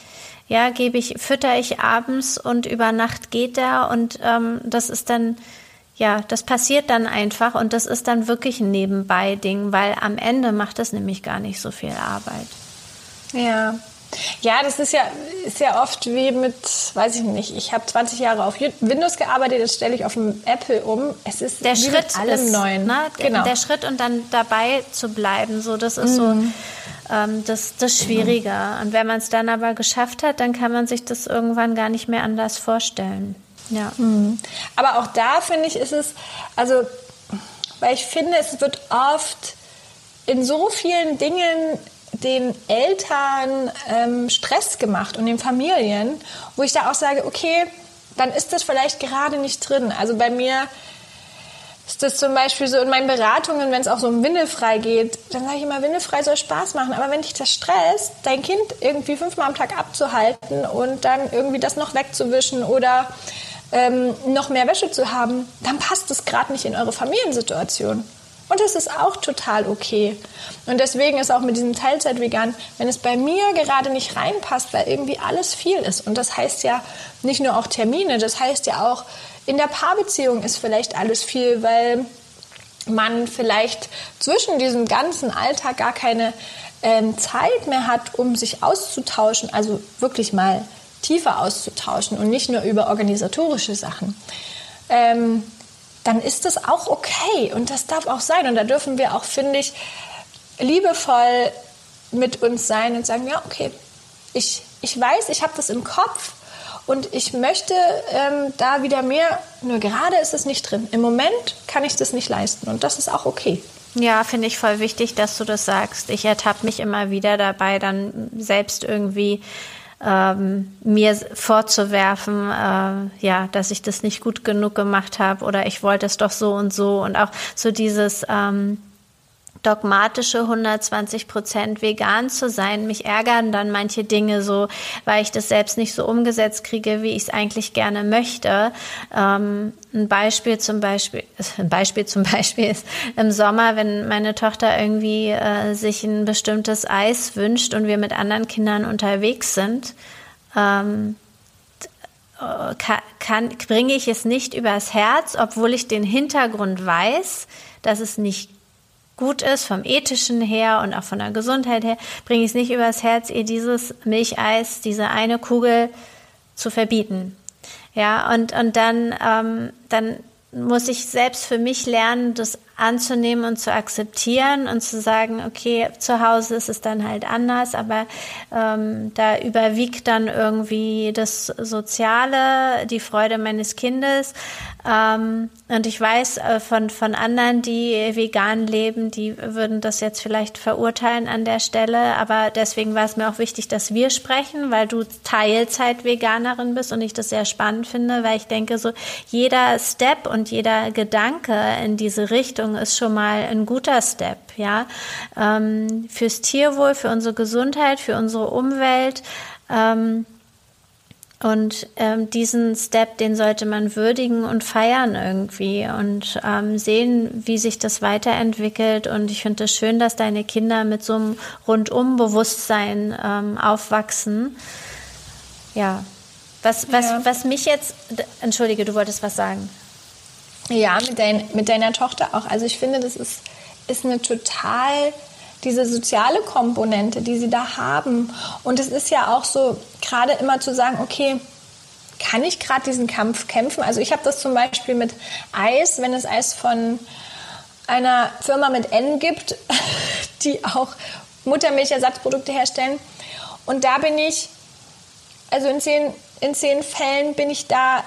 ja, gebe ich, fütter ich abends und über Nacht geht er und ähm, das ist dann, ja, das passiert dann einfach und das ist dann wirklich ein Nebenbei-Ding, weil am Ende macht es nämlich gar nicht so viel Arbeit. Ja, ja, das ist ja, ist ja oft wie mit, weiß ich nicht, ich habe 20 Jahre auf Windows gearbeitet, jetzt stelle ich auf dem Apple um. Es ist der Schritt mit allem ist, Neuen. Ne? Genau. Der Schritt und dann dabei zu bleiben, so das ist mhm. so ähm, das, das Schwierige. Mhm. Und wenn man es dann aber geschafft hat, dann kann man sich das irgendwann gar nicht mehr anders vorstellen. Ja. Mhm. Aber auch da finde ich, ist es, also, weil ich finde, es wird oft in so vielen Dingen den Eltern ähm, Stress gemacht und den Familien, wo ich da auch sage, okay, dann ist das vielleicht gerade nicht drin. Also bei mir ist das zum Beispiel so in meinen Beratungen, wenn es auch so um Windelfrei geht, dann sage ich immer, Windelfrei soll Spaß machen. Aber wenn dich das stresst, dein Kind irgendwie fünfmal am Tag abzuhalten und dann irgendwie das noch wegzuwischen oder ähm, noch mehr Wäsche zu haben, dann passt es gerade nicht in eure Familiensituation. Und das ist auch total okay. Und deswegen ist auch mit diesem Teilzeit-Vegan, wenn es bei mir gerade nicht reinpasst, weil irgendwie alles viel ist. Und das heißt ja nicht nur auch Termine, das heißt ja auch, in der Paarbeziehung ist vielleicht alles viel, weil man vielleicht zwischen diesem ganzen Alltag gar keine ähm, Zeit mehr hat, um sich auszutauschen, also wirklich mal tiefer auszutauschen und nicht nur über organisatorische Sachen. Ähm, dann ist das auch okay und das darf auch sein. Und da dürfen wir auch, finde ich, liebevoll mit uns sein und sagen, ja, okay, ich, ich weiß, ich habe das im Kopf und ich möchte ähm, da wieder mehr, nur gerade ist es nicht drin. Im Moment kann ich das nicht leisten und das ist auch okay. Ja, finde ich voll wichtig, dass du das sagst. Ich ertappe mich immer wieder dabei, dann selbst irgendwie ähm, mir vorzuwerfen, äh, ja, dass ich das nicht gut genug gemacht habe oder ich wollte es doch so und so und auch so dieses ähm, dogmatische 120 Prozent vegan zu sein. Mich ärgern dann manche Dinge so, weil ich das selbst nicht so umgesetzt kriege, wie ich es eigentlich gerne möchte. Ähm, ein Beispiel zum Beispiel, ein Beispiel zum Beispiel ist im Sommer, wenn meine Tochter irgendwie äh, sich ein bestimmtes Eis wünscht und wir mit anderen Kindern unterwegs sind, ähm, kann, bringe ich es nicht übers Herz, obwohl ich den Hintergrund weiß, dass es nicht gut ist, vom ethischen her und auch von der Gesundheit her, bringe ich es nicht übers Herz, ihr dieses Milcheis, diese eine Kugel zu verbieten. Ja, und, und dann, ähm, dann muss ich selbst für mich lernen, das anzunehmen und zu akzeptieren und zu sagen, okay, zu Hause ist es dann halt anders, aber ähm, da überwiegt dann irgendwie das Soziale, die Freude meines Kindes. Ähm, und ich weiß äh, von, von anderen, die vegan leben, die würden das jetzt vielleicht verurteilen an der Stelle, aber deswegen war es mir auch wichtig, dass wir sprechen, weil du Teilzeit-Veganerin bist und ich das sehr spannend finde, weil ich denke, so jeder Step und jeder Gedanke in diese Richtung ist schon mal ein guter Step, ja. Ähm, fürs Tierwohl, für unsere Gesundheit, für unsere Umwelt. Ähm, und ähm, diesen Step, den sollte man würdigen und feiern irgendwie und ähm, sehen, wie sich das weiterentwickelt. Und ich finde es das schön, dass deine Kinder mit so einem Rundumbewusstsein ähm, aufwachsen. Ja. Was, was, ja. was mich jetzt, entschuldige, du wolltest was sagen. Ja, mit, dein, mit deiner Tochter auch. Also ich finde, das ist, ist eine total diese soziale Komponente, die sie da haben. Und es ist ja auch so, gerade immer zu sagen, okay, kann ich gerade diesen Kampf kämpfen? Also ich habe das zum Beispiel mit Eis, wenn es Eis von einer Firma mit N gibt, die auch Muttermilchersatzprodukte herstellen. Und da bin ich, also in zehn, in zehn Fällen bin ich da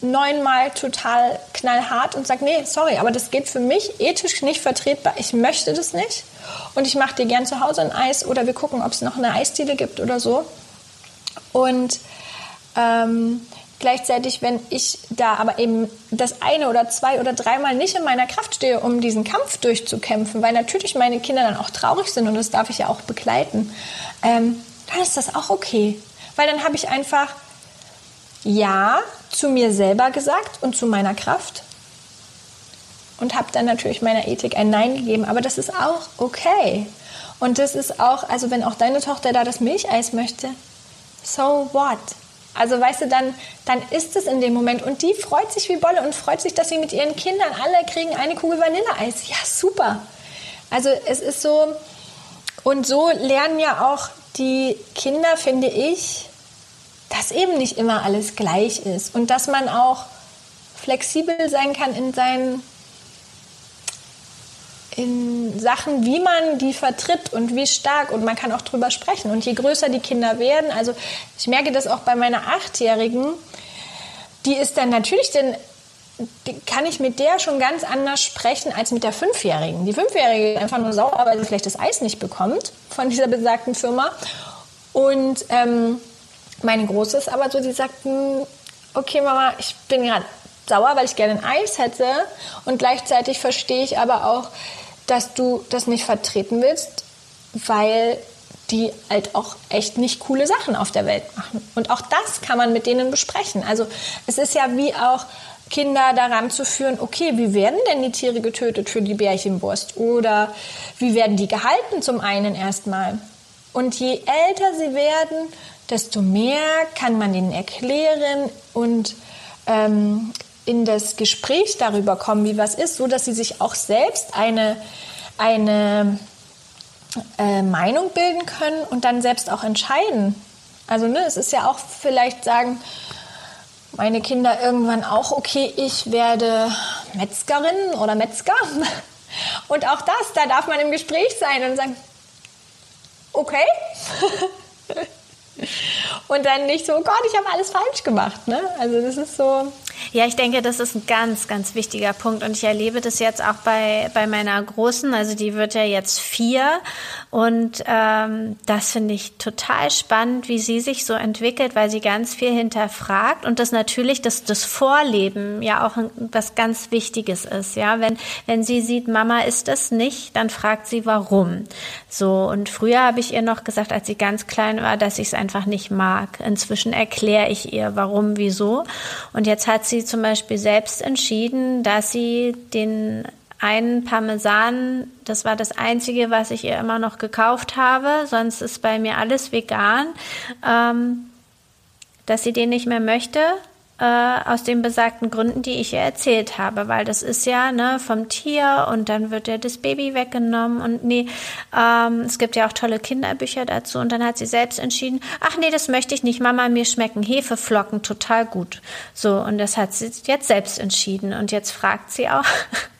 neunmal total knallhart und sage, nee, sorry, aber das geht für mich ethisch nicht vertretbar. Ich möchte das nicht. Und ich mache dir gern zu Hause ein Eis oder wir gucken, ob es noch eine Eisdiele gibt oder so. Und ähm, gleichzeitig, wenn ich da aber eben das eine oder zwei oder dreimal nicht in meiner Kraft stehe, um diesen Kampf durchzukämpfen, weil natürlich meine Kinder dann auch traurig sind und das darf ich ja auch begleiten, ähm, dann ist das auch okay. Weil dann habe ich einfach ja zu mir selber gesagt und zu meiner Kraft und habe dann natürlich meiner Ethik ein Nein gegeben. Aber das ist auch okay. Und das ist auch, also wenn auch deine Tochter da das Milcheis möchte, so what? Also weißt du, dann, dann ist es in dem Moment. Und die freut sich wie Bolle und freut sich, dass sie mit ihren Kindern alle kriegen eine Kugel Vanilleeis. Ja, super. Also es ist so, und so lernen ja auch die Kinder, finde ich, dass eben nicht immer alles gleich ist und dass man auch flexibel sein kann in seinen in Sachen, wie man die vertritt und wie stark und man kann auch drüber sprechen. Und je größer die Kinder werden, also ich merke das auch bei meiner Achtjährigen, die ist dann natürlich, denn kann ich mit der schon ganz anders sprechen als mit der Fünfjährigen. Die Fünfjährige ist einfach nur sauer, weil sie vielleicht das Eis nicht bekommt von dieser besagten Firma. Und ähm, meine Große ist aber so, die sagt, hm, okay Mama, ich bin gerade sauer, weil ich gerne ein Eis hätte und gleichzeitig verstehe ich aber auch, dass du das nicht vertreten willst, weil die halt auch echt nicht coole Sachen auf der Welt machen. Und auch das kann man mit denen besprechen. Also es ist ja wie auch Kinder daran zu führen, okay, wie werden denn die Tiere getötet für die Bärchenwurst? Oder wie werden die gehalten zum einen erstmal? Und je älter sie werden, desto mehr kann man ihnen erklären und ähm, in das Gespräch darüber kommen, wie was ist, so dass sie sich auch selbst eine, eine äh, Meinung bilden können und dann selbst auch entscheiden. Also ne, es ist ja auch vielleicht sagen meine Kinder irgendwann auch, okay, ich werde Metzgerin oder Metzger. Und auch das, da darf man im Gespräch sein und sagen, okay. Und dann nicht so, oh Gott, ich habe alles falsch gemacht. Ne? Also das ist so. Ja, ich denke, das ist ein ganz, ganz wichtiger Punkt. Und ich erlebe das jetzt auch bei, bei meiner Großen. Also die wird ja jetzt vier. Und ähm, das finde ich total spannend, wie sie sich so entwickelt, weil sie ganz viel hinterfragt. Und das natürlich, dass das Vorleben ja auch was ganz Wichtiges ist. Ja, wenn, wenn sie sieht, Mama ist es nicht, dann fragt sie, warum. So. Und früher habe ich ihr noch gesagt, als sie ganz klein war, dass ich es einfach nicht mag. Inzwischen erkläre ich ihr, warum, wieso. Und jetzt hat sie zum Beispiel selbst entschieden, dass sie den einen Parmesan, das war das einzige, was ich ihr immer noch gekauft habe, sonst ist bei mir alles vegan, ähm, dass sie den nicht mehr möchte äh, aus den besagten Gründen, die ich ihr erzählt habe, weil das ist ja ne, vom Tier und dann wird ja das Baby weggenommen und nee, ähm, es gibt ja auch tolle Kinderbücher dazu und dann hat sie selbst entschieden, ach nee, das möchte ich nicht, Mama, mir schmecken Hefeflocken total gut. So, und das hat sie jetzt selbst entschieden und jetzt fragt sie auch,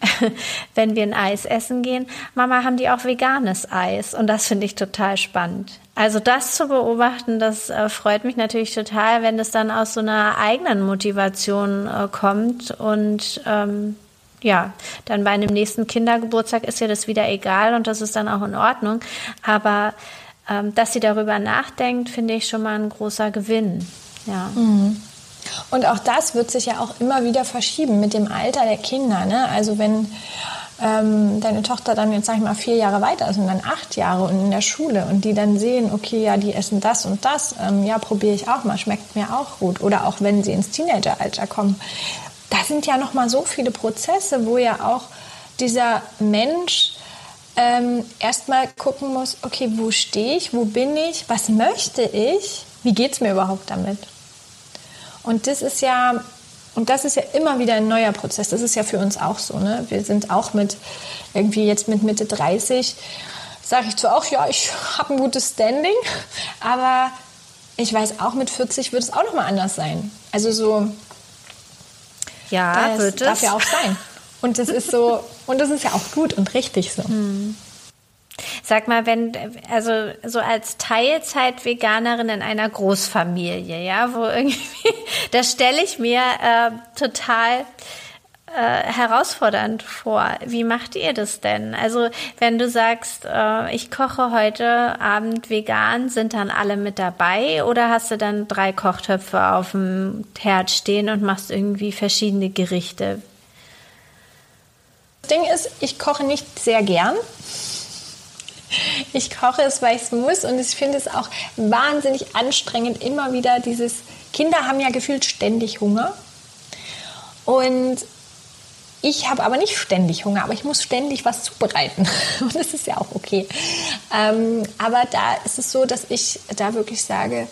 wenn wir ein Eis essen gehen, Mama, haben die auch veganes Eis? Und das finde ich total spannend. Also das zu beobachten, das äh, freut mich natürlich total, wenn es dann aus so einer eigenen Motivation äh, kommt und ähm, ja, dann bei einem nächsten Kindergeburtstag ist ja das wieder egal und das ist dann auch in Ordnung. Aber ähm, dass sie darüber nachdenkt, finde ich schon mal ein großer Gewinn. Ja. Mhm. Und auch das wird sich ja auch immer wieder verschieben mit dem Alter der Kinder. Ne? Also wenn ähm, deine Tochter dann jetzt, sag ich mal, vier Jahre weiter ist und dann acht Jahre und in der Schule und die dann sehen, okay, ja, die essen das und das, ähm, ja, probiere ich auch mal, schmeckt mir auch gut. Oder auch wenn sie ins Teenageralter kommen. Da sind ja noch mal so viele Prozesse, wo ja auch dieser Mensch ähm, erstmal gucken muss, okay, wo stehe ich, wo bin ich, was möchte ich, wie geht es mir überhaupt damit? Und das ist ja, und das ist ja immer wieder ein neuer Prozess. Das ist ja für uns auch so. Ne? Wir sind auch mit irgendwie jetzt mit Mitte 30, sage ich zwar auch, ja, ich habe ein gutes Standing, aber ich weiß auch, mit 40 wird es auch nochmal anders sein. Also so. Ja, das wird darf es. ja auch sein. Und das ist so, und das ist ja auch gut und richtig so. Hm. Sag mal, wenn, also so als Teilzeit-Veganerin in einer Großfamilie, ja, wo irgendwie, das stelle ich mir äh, total äh, herausfordernd vor. Wie macht ihr das denn? Also wenn du sagst, äh, ich koche heute Abend vegan, sind dann alle mit dabei oder hast du dann drei Kochtöpfe auf dem Herd stehen und machst irgendwie verschiedene Gerichte? Das Ding ist, ich koche nicht sehr gern. Ich koche es, weil ich es muss und ich finde es auch wahnsinnig anstrengend, immer wieder dieses, Kinder haben ja gefühlt ständig Hunger und ich habe aber nicht ständig Hunger, aber ich muss ständig was zubereiten. Und das ist ja auch okay. Ähm, aber da ist es so, dass ich da wirklich sage,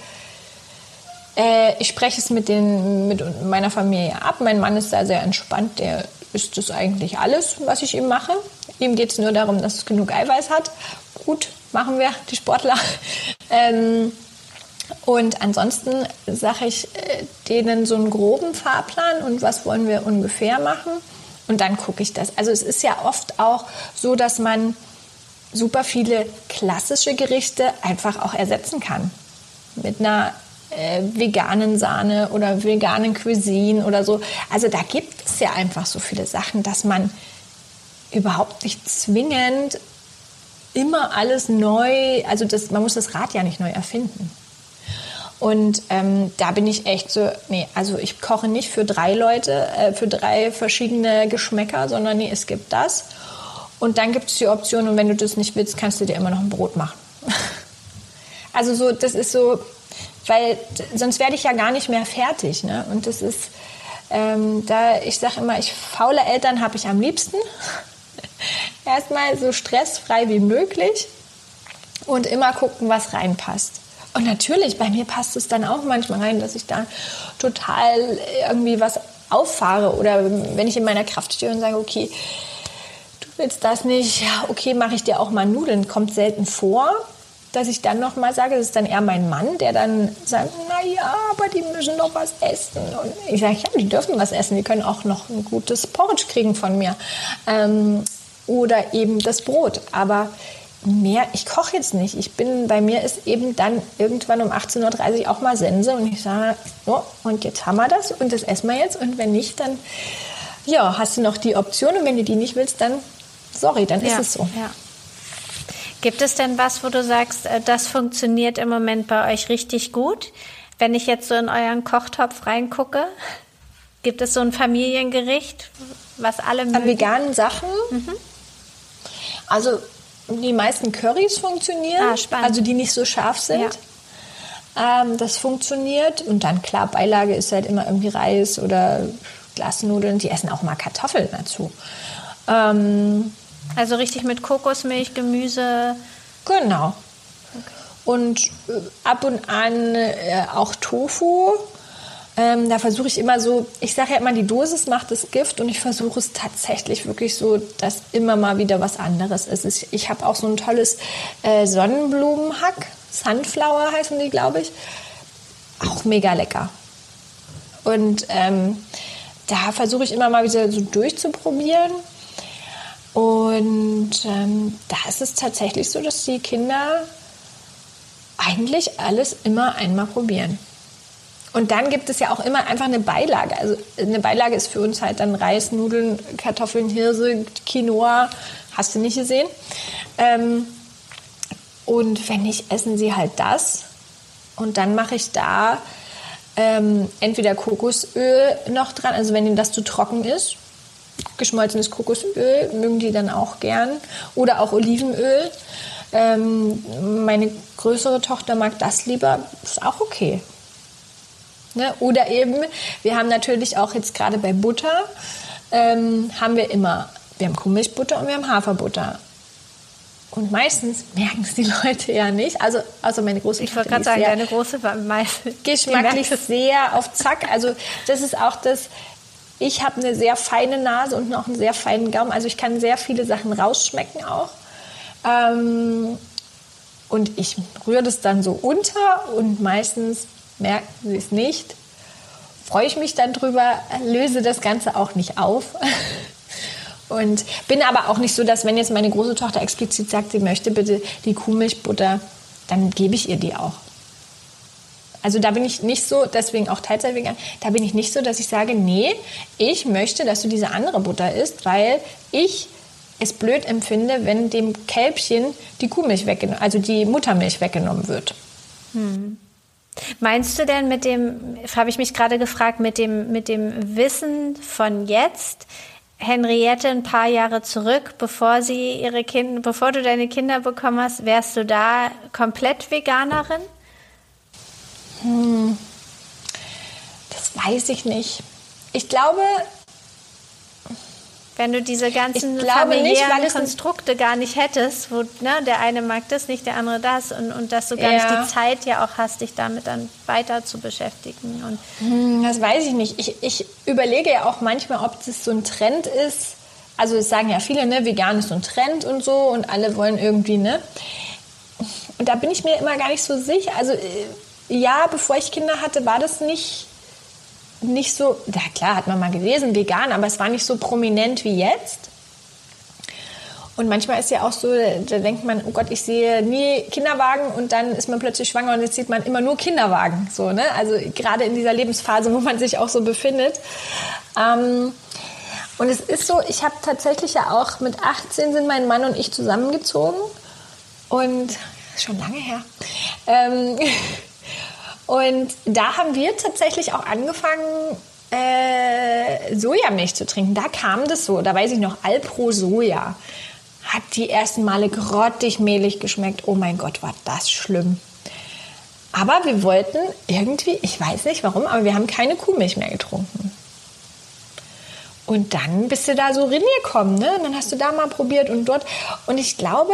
äh, ich spreche es mit, den, mit meiner Familie ab. Mein Mann ist da sehr entspannt. Der ist das eigentlich alles, was ich ihm mache. Ihm geht es nur darum, dass es genug Eiweiß hat gut, machen wir, die Sportler. Ähm, und ansonsten sage ich äh, denen so einen groben Fahrplan und was wollen wir ungefähr machen. Und dann gucke ich das. Also es ist ja oft auch so, dass man super viele klassische Gerichte einfach auch ersetzen kann. Mit einer äh, veganen Sahne oder veganen Cuisine oder so. Also da gibt es ja einfach so viele Sachen, dass man überhaupt nicht zwingend immer alles neu, also das, man muss das Rad ja nicht neu erfinden. Und ähm, da bin ich echt so, nee, also ich koche nicht für drei Leute, äh, für drei verschiedene Geschmäcker, sondern nee, es gibt das. Und dann gibt es die Option, und wenn du das nicht willst, kannst du dir immer noch ein Brot machen. also so, das ist so, weil sonst werde ich ja gar nicht mehr fertig. Ne? Und das ist, ähm, da, ich sage immer, ich faule Eltern habe ich am liebsten erstmal so stressfrei wie möglich und immer gucken, was reinpasst. Und natürlich, bei mir passt es dann auch manchmal rein, dass ich da total irgendwie was auffahre oder wenn ich in meiner Kraft stehe und sage, okay, du willst das nicht, okay, mache ich dir auch mal Nudeln, kommt selten vor, dass ich dann noch mal sage, das ist dann eher mein Mann, der dann sagt, na ja, aber die müssen noch was essen. Und ich sage, ja, die dürfen was essen, die können auch noch ein gutes Porridge kriegen von mir. Ähm, oder eben das Brot. Aber mehr, ich koche jetzt nicht. Ich bin, bei mir ist eben dann irgendwann um 18.30 Uhr auch mal Sense und ich sage, oh, und jetzt haben wir das und das essen wir jetzt und wenn nicht, dann ja, hast du noch die Option und wenn du die nicht willst, dann sorry, dann ja, ist es so. Ja. Gibt es denn was, wo du sagst, äh, das funktioniert im Moment bei euch richtig gut? Wenn ich jetzt so in euren Kochtopf reingucke, gibt es so ein Familiengericht, was alle mögen? An veganen Sachen? Mhm. Also die meisten Currys funktionieren, ah, also die nicht so scharf sind. Ja. Ähm, das funktioniert. Und dann klar, Beilage ist halt immer irgendwie Reis oder Glasnudeln. Die essen auch mal Kartoffeln dazu. Ähm, also richtig mit Kokosmilch, Gemüse. Genau. Okay. Und äh, ab und an äh, auch Tofu. Ähm, da versuche ich immer so, ich sage ja immer, die Dosis macht das Gift und ich versuche es tatsächlich wirklich so, dass immer mal wieder was anderes ist. Ich, ich habe auch so ein tolles äh, Sonnenblumenhack, Sunflower heißen die, glaube ich. Auch mega lecker. Und ähm, da versuche ich immer mal wieder so durchzuprobieren. Und ähm, da ist es tatsächlich so, dass die Kinder eigentlich alles immer einmal probieren. Und dann gibt es ja auch immer einfach eine Beilage. Also eine Beilage ist für uns halt dann Reis, Nudeln, Kartoffeln, Hirse, Quinoa. Hast du nicht gesehen? Ähm, und wenn nicht, essen sie halt das. Und dann mache ich da ähm, entweder Kokosöl noch dran, also wenn ihnen das zu trocken ist. Geschmolzenes Kokosöl mögen die dann auch gern. Oder auch Olivenöl. Ähm, meine größere Tochter mag das lieber. Ist auch okay. Ne? Oder eben, wir haben natürlich auch jetzt gerade bei Butter, ähm, haben wir immer, wir haben Kuhmilchbutter und wir haben Haferbutter. Und meistens merken es die Leute ja nicht. Also, also meine große Ich wollte gerade sagen, deine große war meistens. Geschmacklich sehr auf Zack. Also das ist auch das, ich habe eine sehr feine Nase und noch einen sehr feinen Gaumen. Also ich kann sehr viele Sachen rausschmecken auch. Ähm, und ich rühre das dann so unter und meistens merken sie es nicht. Freue ich mich dann drüber, löse das Ganze auch nicht auf. Und bin aber auch nicht so, dass wenn jetzt meine große Tochter explizit sagt, sie möchte bitte die Kuhmilchbutter, dann gebe ich ihr die auch. Also da bin ich nicht so, deswegen auch Teilzeitvegan, da bin ich nicht so, dass ich sage, nee, ich möchte, dass du diese andere Butter isst, weil ich es blöd empfinde, wenn dem Kälbchen die Kuhmilch weggenommen, also die Muttermilch weggenommen wird. Hm. Meinst du denn mit dem, habe ich mich gerade gefragt, mit dem, mit dem Wissen von jetzt, Henriette ein paar Jahre zurück, bevor sie ihre Kinder, bevor du deine Kinder bekommen hast, wärst du da komplett Veganerin? Hm, das weiß ich nicht. Ich glaube, wenn du diese ganzen familiären nicht, Konstrukte gar nicht hättest, wo ne, der eine mag das nicht, der andere das und, und dass du gar ja. nicht die Zeit ja auch hast, dich damit dann weiter zu beschäftigen. Und hm, das weiß ich nicht. Ich, ich überlege ja auch manchmal, ob das so ein Trend ist. Also es sagen ja viele, ne, vegan ist so ein Trend und so und alle wollen irgendwie, ne? Und da bin ich mir immer gar nicht so sicher. Also äh, ja, bevor ich Kinder hatte, war das nicht nicht so, ja klar, hat man mal gelesen, vegan, aber es war nicht so prominent wie jetzt. Und manchmal ist ja auch so, da denkt man, oh Gott, ich sehe nie Kinderwagen und dann ist man plötzlich schwanger und jetzt sieht man immer nur Kinderwagen. So, ne? Also gerade in dieser Lebensphase, wo man sich auch so befindet. Ähm, und es ist so, ich habe tatsächlich ja auch mit 18 sind mein Mann und ich zusammengezogen und schon lange her. Ähm, Und da haben wir tatsächlich auch angefangen, äh, Sojamilch zu trinken. Da kam das so. Da weiß ich noch, Alpro Soja hat die ersten Male grottig mehlig geschmeckt. Oh mein Gott, war das schlimm. Aber wir wollten irgendwie, ich weiß nicht warum, aber wir haben keine Kuhmilch mehr getrunken. Und dann bist du da so reingekommen, ne? Und dann hast du da mal probiert und dort. Und ich glaube,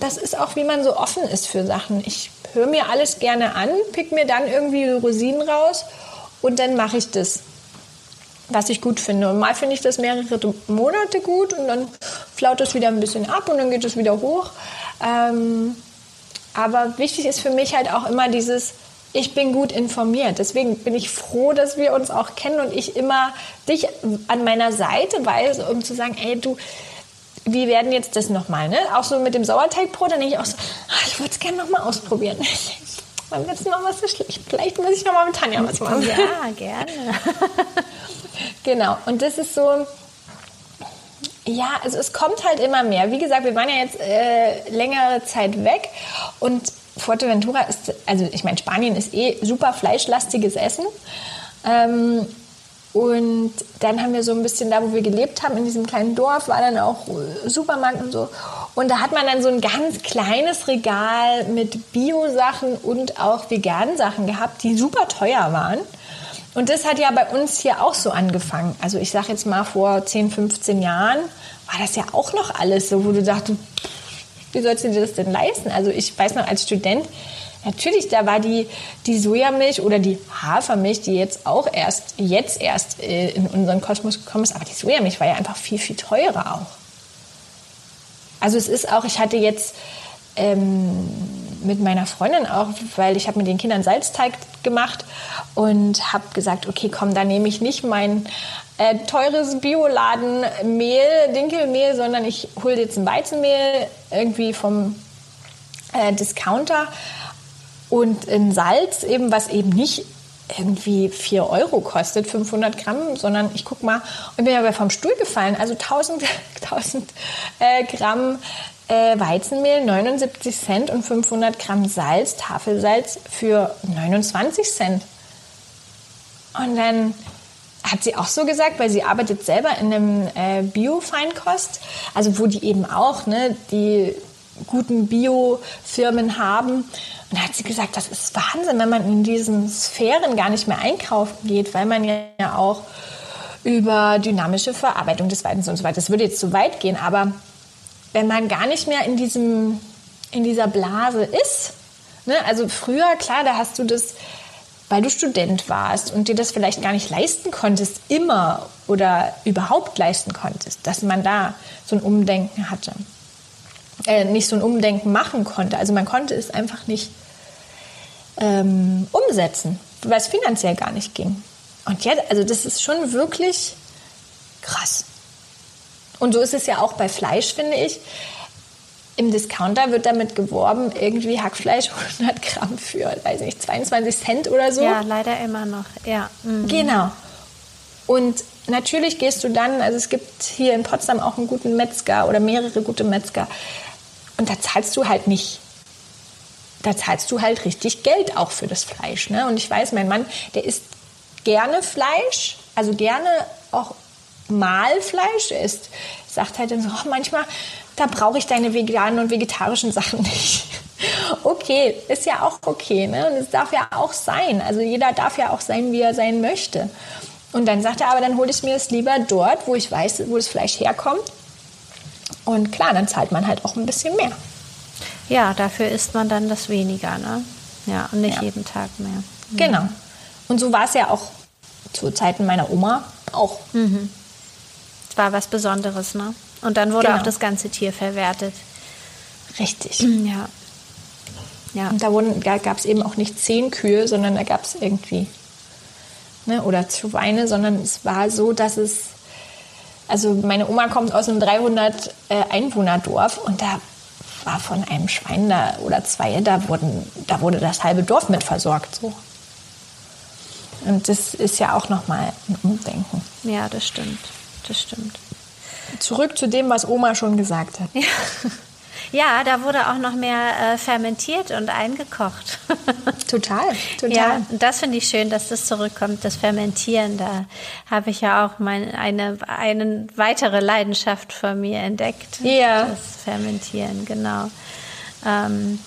das ist auch, wie man so offen ist für Sachen. Ich höre mir alles gerne an, pick mir dann irgendwie Rosinen raus und dann mache ich das, was ich gut finde. Und mal finde ich das mehrere Monate gut und dann flaut es wieder ein bisschen ab und dann geht es wieder hoch. Ähm, aber wichtig ist für mich halt auch immer dieses, ich bin gut informiert. Deswegen bin ich froh, dass wir uns auch kennen und ich immer dich an meiner Seite weise, um zu sagen, ey, du, wie werden jetzt das nochmal, ne? Auch so mit dem Sauerteigbrot, dann denke ich auch so, ach, ich würde es gerne nochmal ausprobieren. Beim letzten Mal war es so schlecht. Vielleicht muss ich nochmal mit Tanja was machen. Ja, gerne. genau. Und das ist so, ja, also es kommt halt immer mehr. Wie gesagt, wir waren ja jetzt äh, längere Zeit weg und Fuerteventura ist, also ich meine, Spanien ist eh super fleischlastiges Essen. Ähm, und dann haben wir so ein bisschen da, wo wir gelebt haben, in diesem kleinen Dorf, war dann auch Supermarkt und so. Und da hat man dann so ein ganz kleines Regal mit Bio-Sachen und auch veganen Sachen gehabt, die super teuer waren. Und das hat ja bei uns hier auch so angefangen. Also ich sage jetzt mal vor 10, 15 Jahren war das ja auch noch alles so, wo du dachtest, wie sollst du dir das denn leisten? Also ich weiß noch als Student, Natürlich, da war die, die Sojamilch oder die Hafermilch, die jetzt auch erst, jetzt erst äh, in unseren Kosmos gekommen ist, aber die Sojamilch war ja einfach viel, viel teurer auch. Also es ist auch, ich hatte jetzt ähm, mit meiner Freundin auch, weil ich habe mit den Kindern Salzteig gemacht und habe gesagt, okay, komm, da nehme ich nicht mein äh, teures Bioladenmehl, Dinkelmehl, sondern ich hole jetzt ein Weizenmehl irgendwie vom äh, Discounter und ein Salz, eben was eben nicht irgendwie 4 Euro kostet, 500 Gramm, sondern ich guck mal, und bin aber vom Stuhl gefallen, also 1000, 1000 äh, Gramm äh, Weizenmehl, 79 Cent und 500 Gramm Salz, Tafelsalz für 29 Cent. Und dann hat sie auch so gesagt, weil sie arbeitet selber in einem äh, Bio-Feinkost, also wo die eben auch ne, die guten Bio-Firmen haben. Und da hat sie gesagt, das ist Wahnsinn, wenn man in diesen Sphären gar nicht mehr einkaufen geht, weil man ja auch über dynamische Verarbeitung des Weitens und so weiter, das würde jetzt zu weit gehen, aber wenn man gar nicht mehr in, diesem, in dieser Blase ist, ne, also früher, klar, da hast du das, weil du Student warst und dir das vielleicht gar nicht leisten konntest, immer oder überhaupt leisten konntest, dass man da so ein Umdenken hatte äh, nicht so ein Umdenken machen konnte. Also man konnte es einfach nicht ähm, umsetzen, weil es finanziell gar nicht ging. Und jetzt, also das ist schon wirklich krass. Und so ist es ja auch bei Fleisch, finde ich. Im Discounter wird damit geworben, irgendwie Hackfleisch 100 Gramm für, weiß nicht, 22 Cent oder so. Ja, leider immer noch, ja. Mhm. Genau. Und natürlich gehst du dann, also es gibt hier in Potsdam auch einen guten Metzger oder mehrere gute Metzger. Und da zahlst du halt nicht da zahlst du halt richtig Geld auch für das Fleisch. Ne? Und ich weiß, mein Mann, der isst gerne Fleisch, also gerne auch Mahlfleisch. Er isst, sagt halt dann so, oh, manchmal, da brauche ich deine veganen und vegetarischen Sachen nicht. okay, ist ja auch okay. Ne? Und es darf ja auch sein. Also jeder darf ja auch sein, wie er sein möchte. Und dann sagt er, aber dann hole ich mir es lieber dort, wo ich weiß, wo das Fleisch herkommt und klar, dann zahlt man halt auch ein bisschen mehr. Ja, dafür isst man dann das weniger, ne? Ja, und nicht ja. jeden Tag mehr. Mhm. Genau. Und so war es ja auch zu Zeiten meiner Oma auch. Mhm. Es war was Besonderes, ne? Und dann wurde genau. auch das ganze Tier verwertet. Richtig. Ja. ja. Und da, da gab es eben auch nicht zehn Kühe, sondern da gab es irgendwie, ne, oder Schweine, sondern es war so, dass es also meine Oma kommt aus einem 300 äh, Einwohnerdorf und da war von einem Schwein da oder zwei, da, wurden, da wurde das halbe Dorf mit versorgt. So. Und das ist ja auch nochmal ein Umdenken. Ja, das stimmt. Das stimmt. Zurück zu dem, was Oma schon gesagt hat. Ja. Ja, da wurde auch noch mehr äh, fermentiert und eingekocht. total, total. Ja, und das finde ich schön, dass das zurückkommt, das Fermentieren. Da habe ich ja auch mein, eine, eine weitere Leidenschaft von mir entdeckt. Ja. Das Fermentieren, genau. Ähm,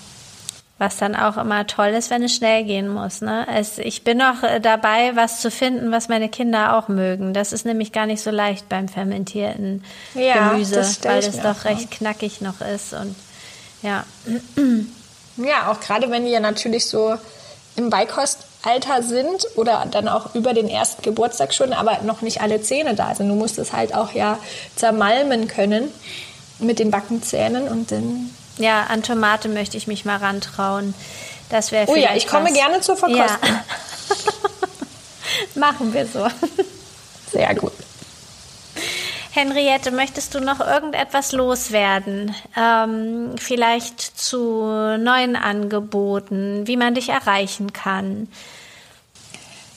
was dann auch immer toll ist, wenn es schnell gehen muss. Ne? Es, ich bin noch äh, dabei, was zu finden, was meine Kinder auch mögen. Das ist nämlich gar nicht so leicht beim fermentierten ja, Gemüse, weil es doch recht knackig noch ist. Und ja. Ja, auch gerade wenn die ja natürlich so im Beikostalter sind oder dann auch über den ersten Geburtstag schon, aber noch nicht alle Zähne da sind. Du musst es halt auch ja zermalmen können mit den Backenzähnen und dann ja, an Tomate möchte ich mich mal rantrauen. Das wäre Oh ja, ich komme was. gerne zur Verkostung. Ja. Machen wir so. Sehr gut. Henriette, möchtest du noch irgendetwas loswerden? Ähm, vielleicht zu neuen Angeboten, wie man dich erreichen kann?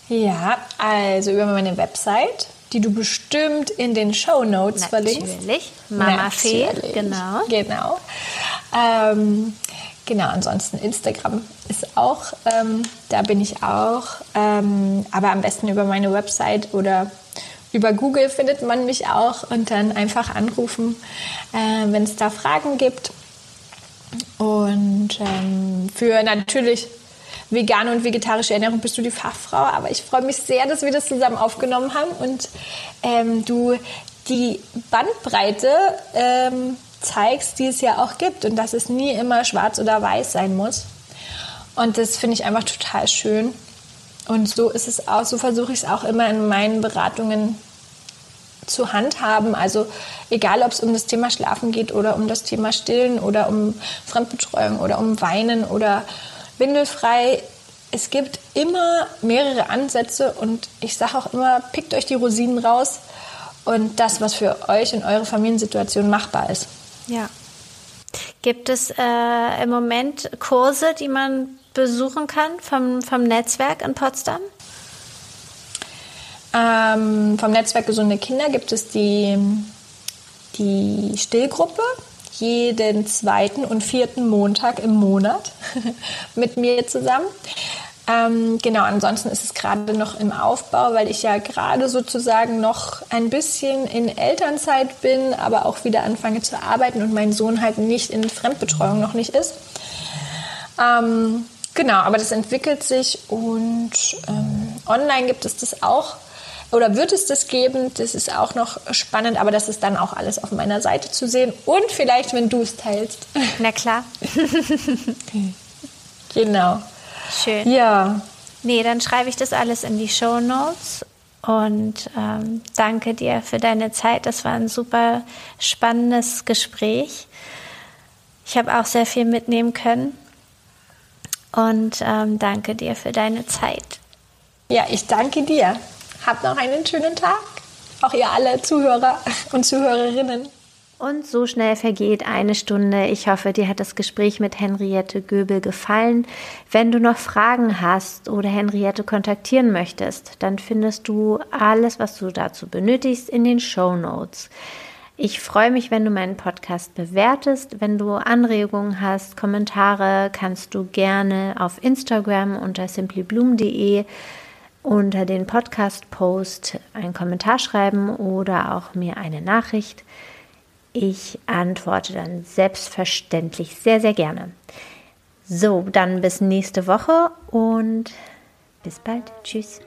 Ja, also über meine Website, die du bestimmt in den Show Notes verlinkst. Natürlich, Mama Fee, genau. Genau. Ähm, genau, ansonsten Instagram ist auch, ähm, da bin ich auch, ähm, aber am besten über meine Website oder über Google findet man mich auch und dann einfach anrufen, äh, wenn es da Fragen gibt. Und ähm, für natürlich vegane und vegetarische Ernährung bist du die Fachfrau, aber ich freue mich sehr, dass wir das zusammen aufgenommen haben und ähm, du die Bandbreite ähm, zeigst, die es ja auch gibt und dass es nie immer schwarz oder weiß sein muss. Und das finde ich einfach total schön. Und so ist es auch, so versuche ich es auch immer in meinen Beratungen zu handhaben. Also egal, ob es um das Thema Schlafen geht oder um das Thema Stillen oder um Fremdbetreuung oder um Weinen oder Windelfrei. Es gibt immer mehrere Ansätze und ich sage auch immer, pickt euch die Rosinen raus und das, was für euch und eure Familiensituation machbar ist. Ja. Gibt es äh, im Moment Kurse, die man besuchen kann vom, vom Netzwerk in Potsdam? Ähm, vom Netzwerk Gesunde Kinder gibt es die, die Stillgruppe jeden zweiten und vierten Montag im Monat mit mir zusammen. Ähm, genau, ansonsten ist es gerade noch im Aufbau, weil ich ja gerade sozusagen noch ein bisschen in Elternzeit bin, aber auch wieder anfange zu arbeiten und mein Sohn halt nicht in Fremdbetreuung noch nicht ist. Ähm, genau, aber das entwickelt sich und ähm, online gibt es das auch oder wird es das geben? Das ist auch noch spannend, aber das ist dann auch alles auf meiner Seite zu sehen und vielleicht, wenn du es teilst. Na klar. genau. Schön. Ja. Nee, dann schreibe ich das alles in die Show Notes und ähm, danke dir für deine Zeit. Das war ein super spannendes Gespräch. Ich habe auch sehr viel mitnehmen können und ähm, danke dir für deine Zeit. Ja, ich danke dir. Habt noch einen schönen Tag. Auch ihr alle Zuhörer und Zuhörerinnen. Und so schnell vergeht eine Stunde. Ich hoffe, dir hat das Gespräch mit Henriette Göbel gefallen. Wenn du noch Fragen hast oder Henriette kontaktieren möchtest, dann findest du alles, was du dazu benötigst, in den Show Notes. Ich freue mich, wenn du meinen Podcast bewertest. Wenn du Anregungen hast, Kommentare, kannst du gerne auf Instagram unter simplybloom.de unter den Podcast-Post einen Kommentar schreiben oder auch mir eine Nachricht. Ich antworte dann selbstverständlich sehr, sehr gerne. So, dann bis nächste Woche und bis bald. Tschüss.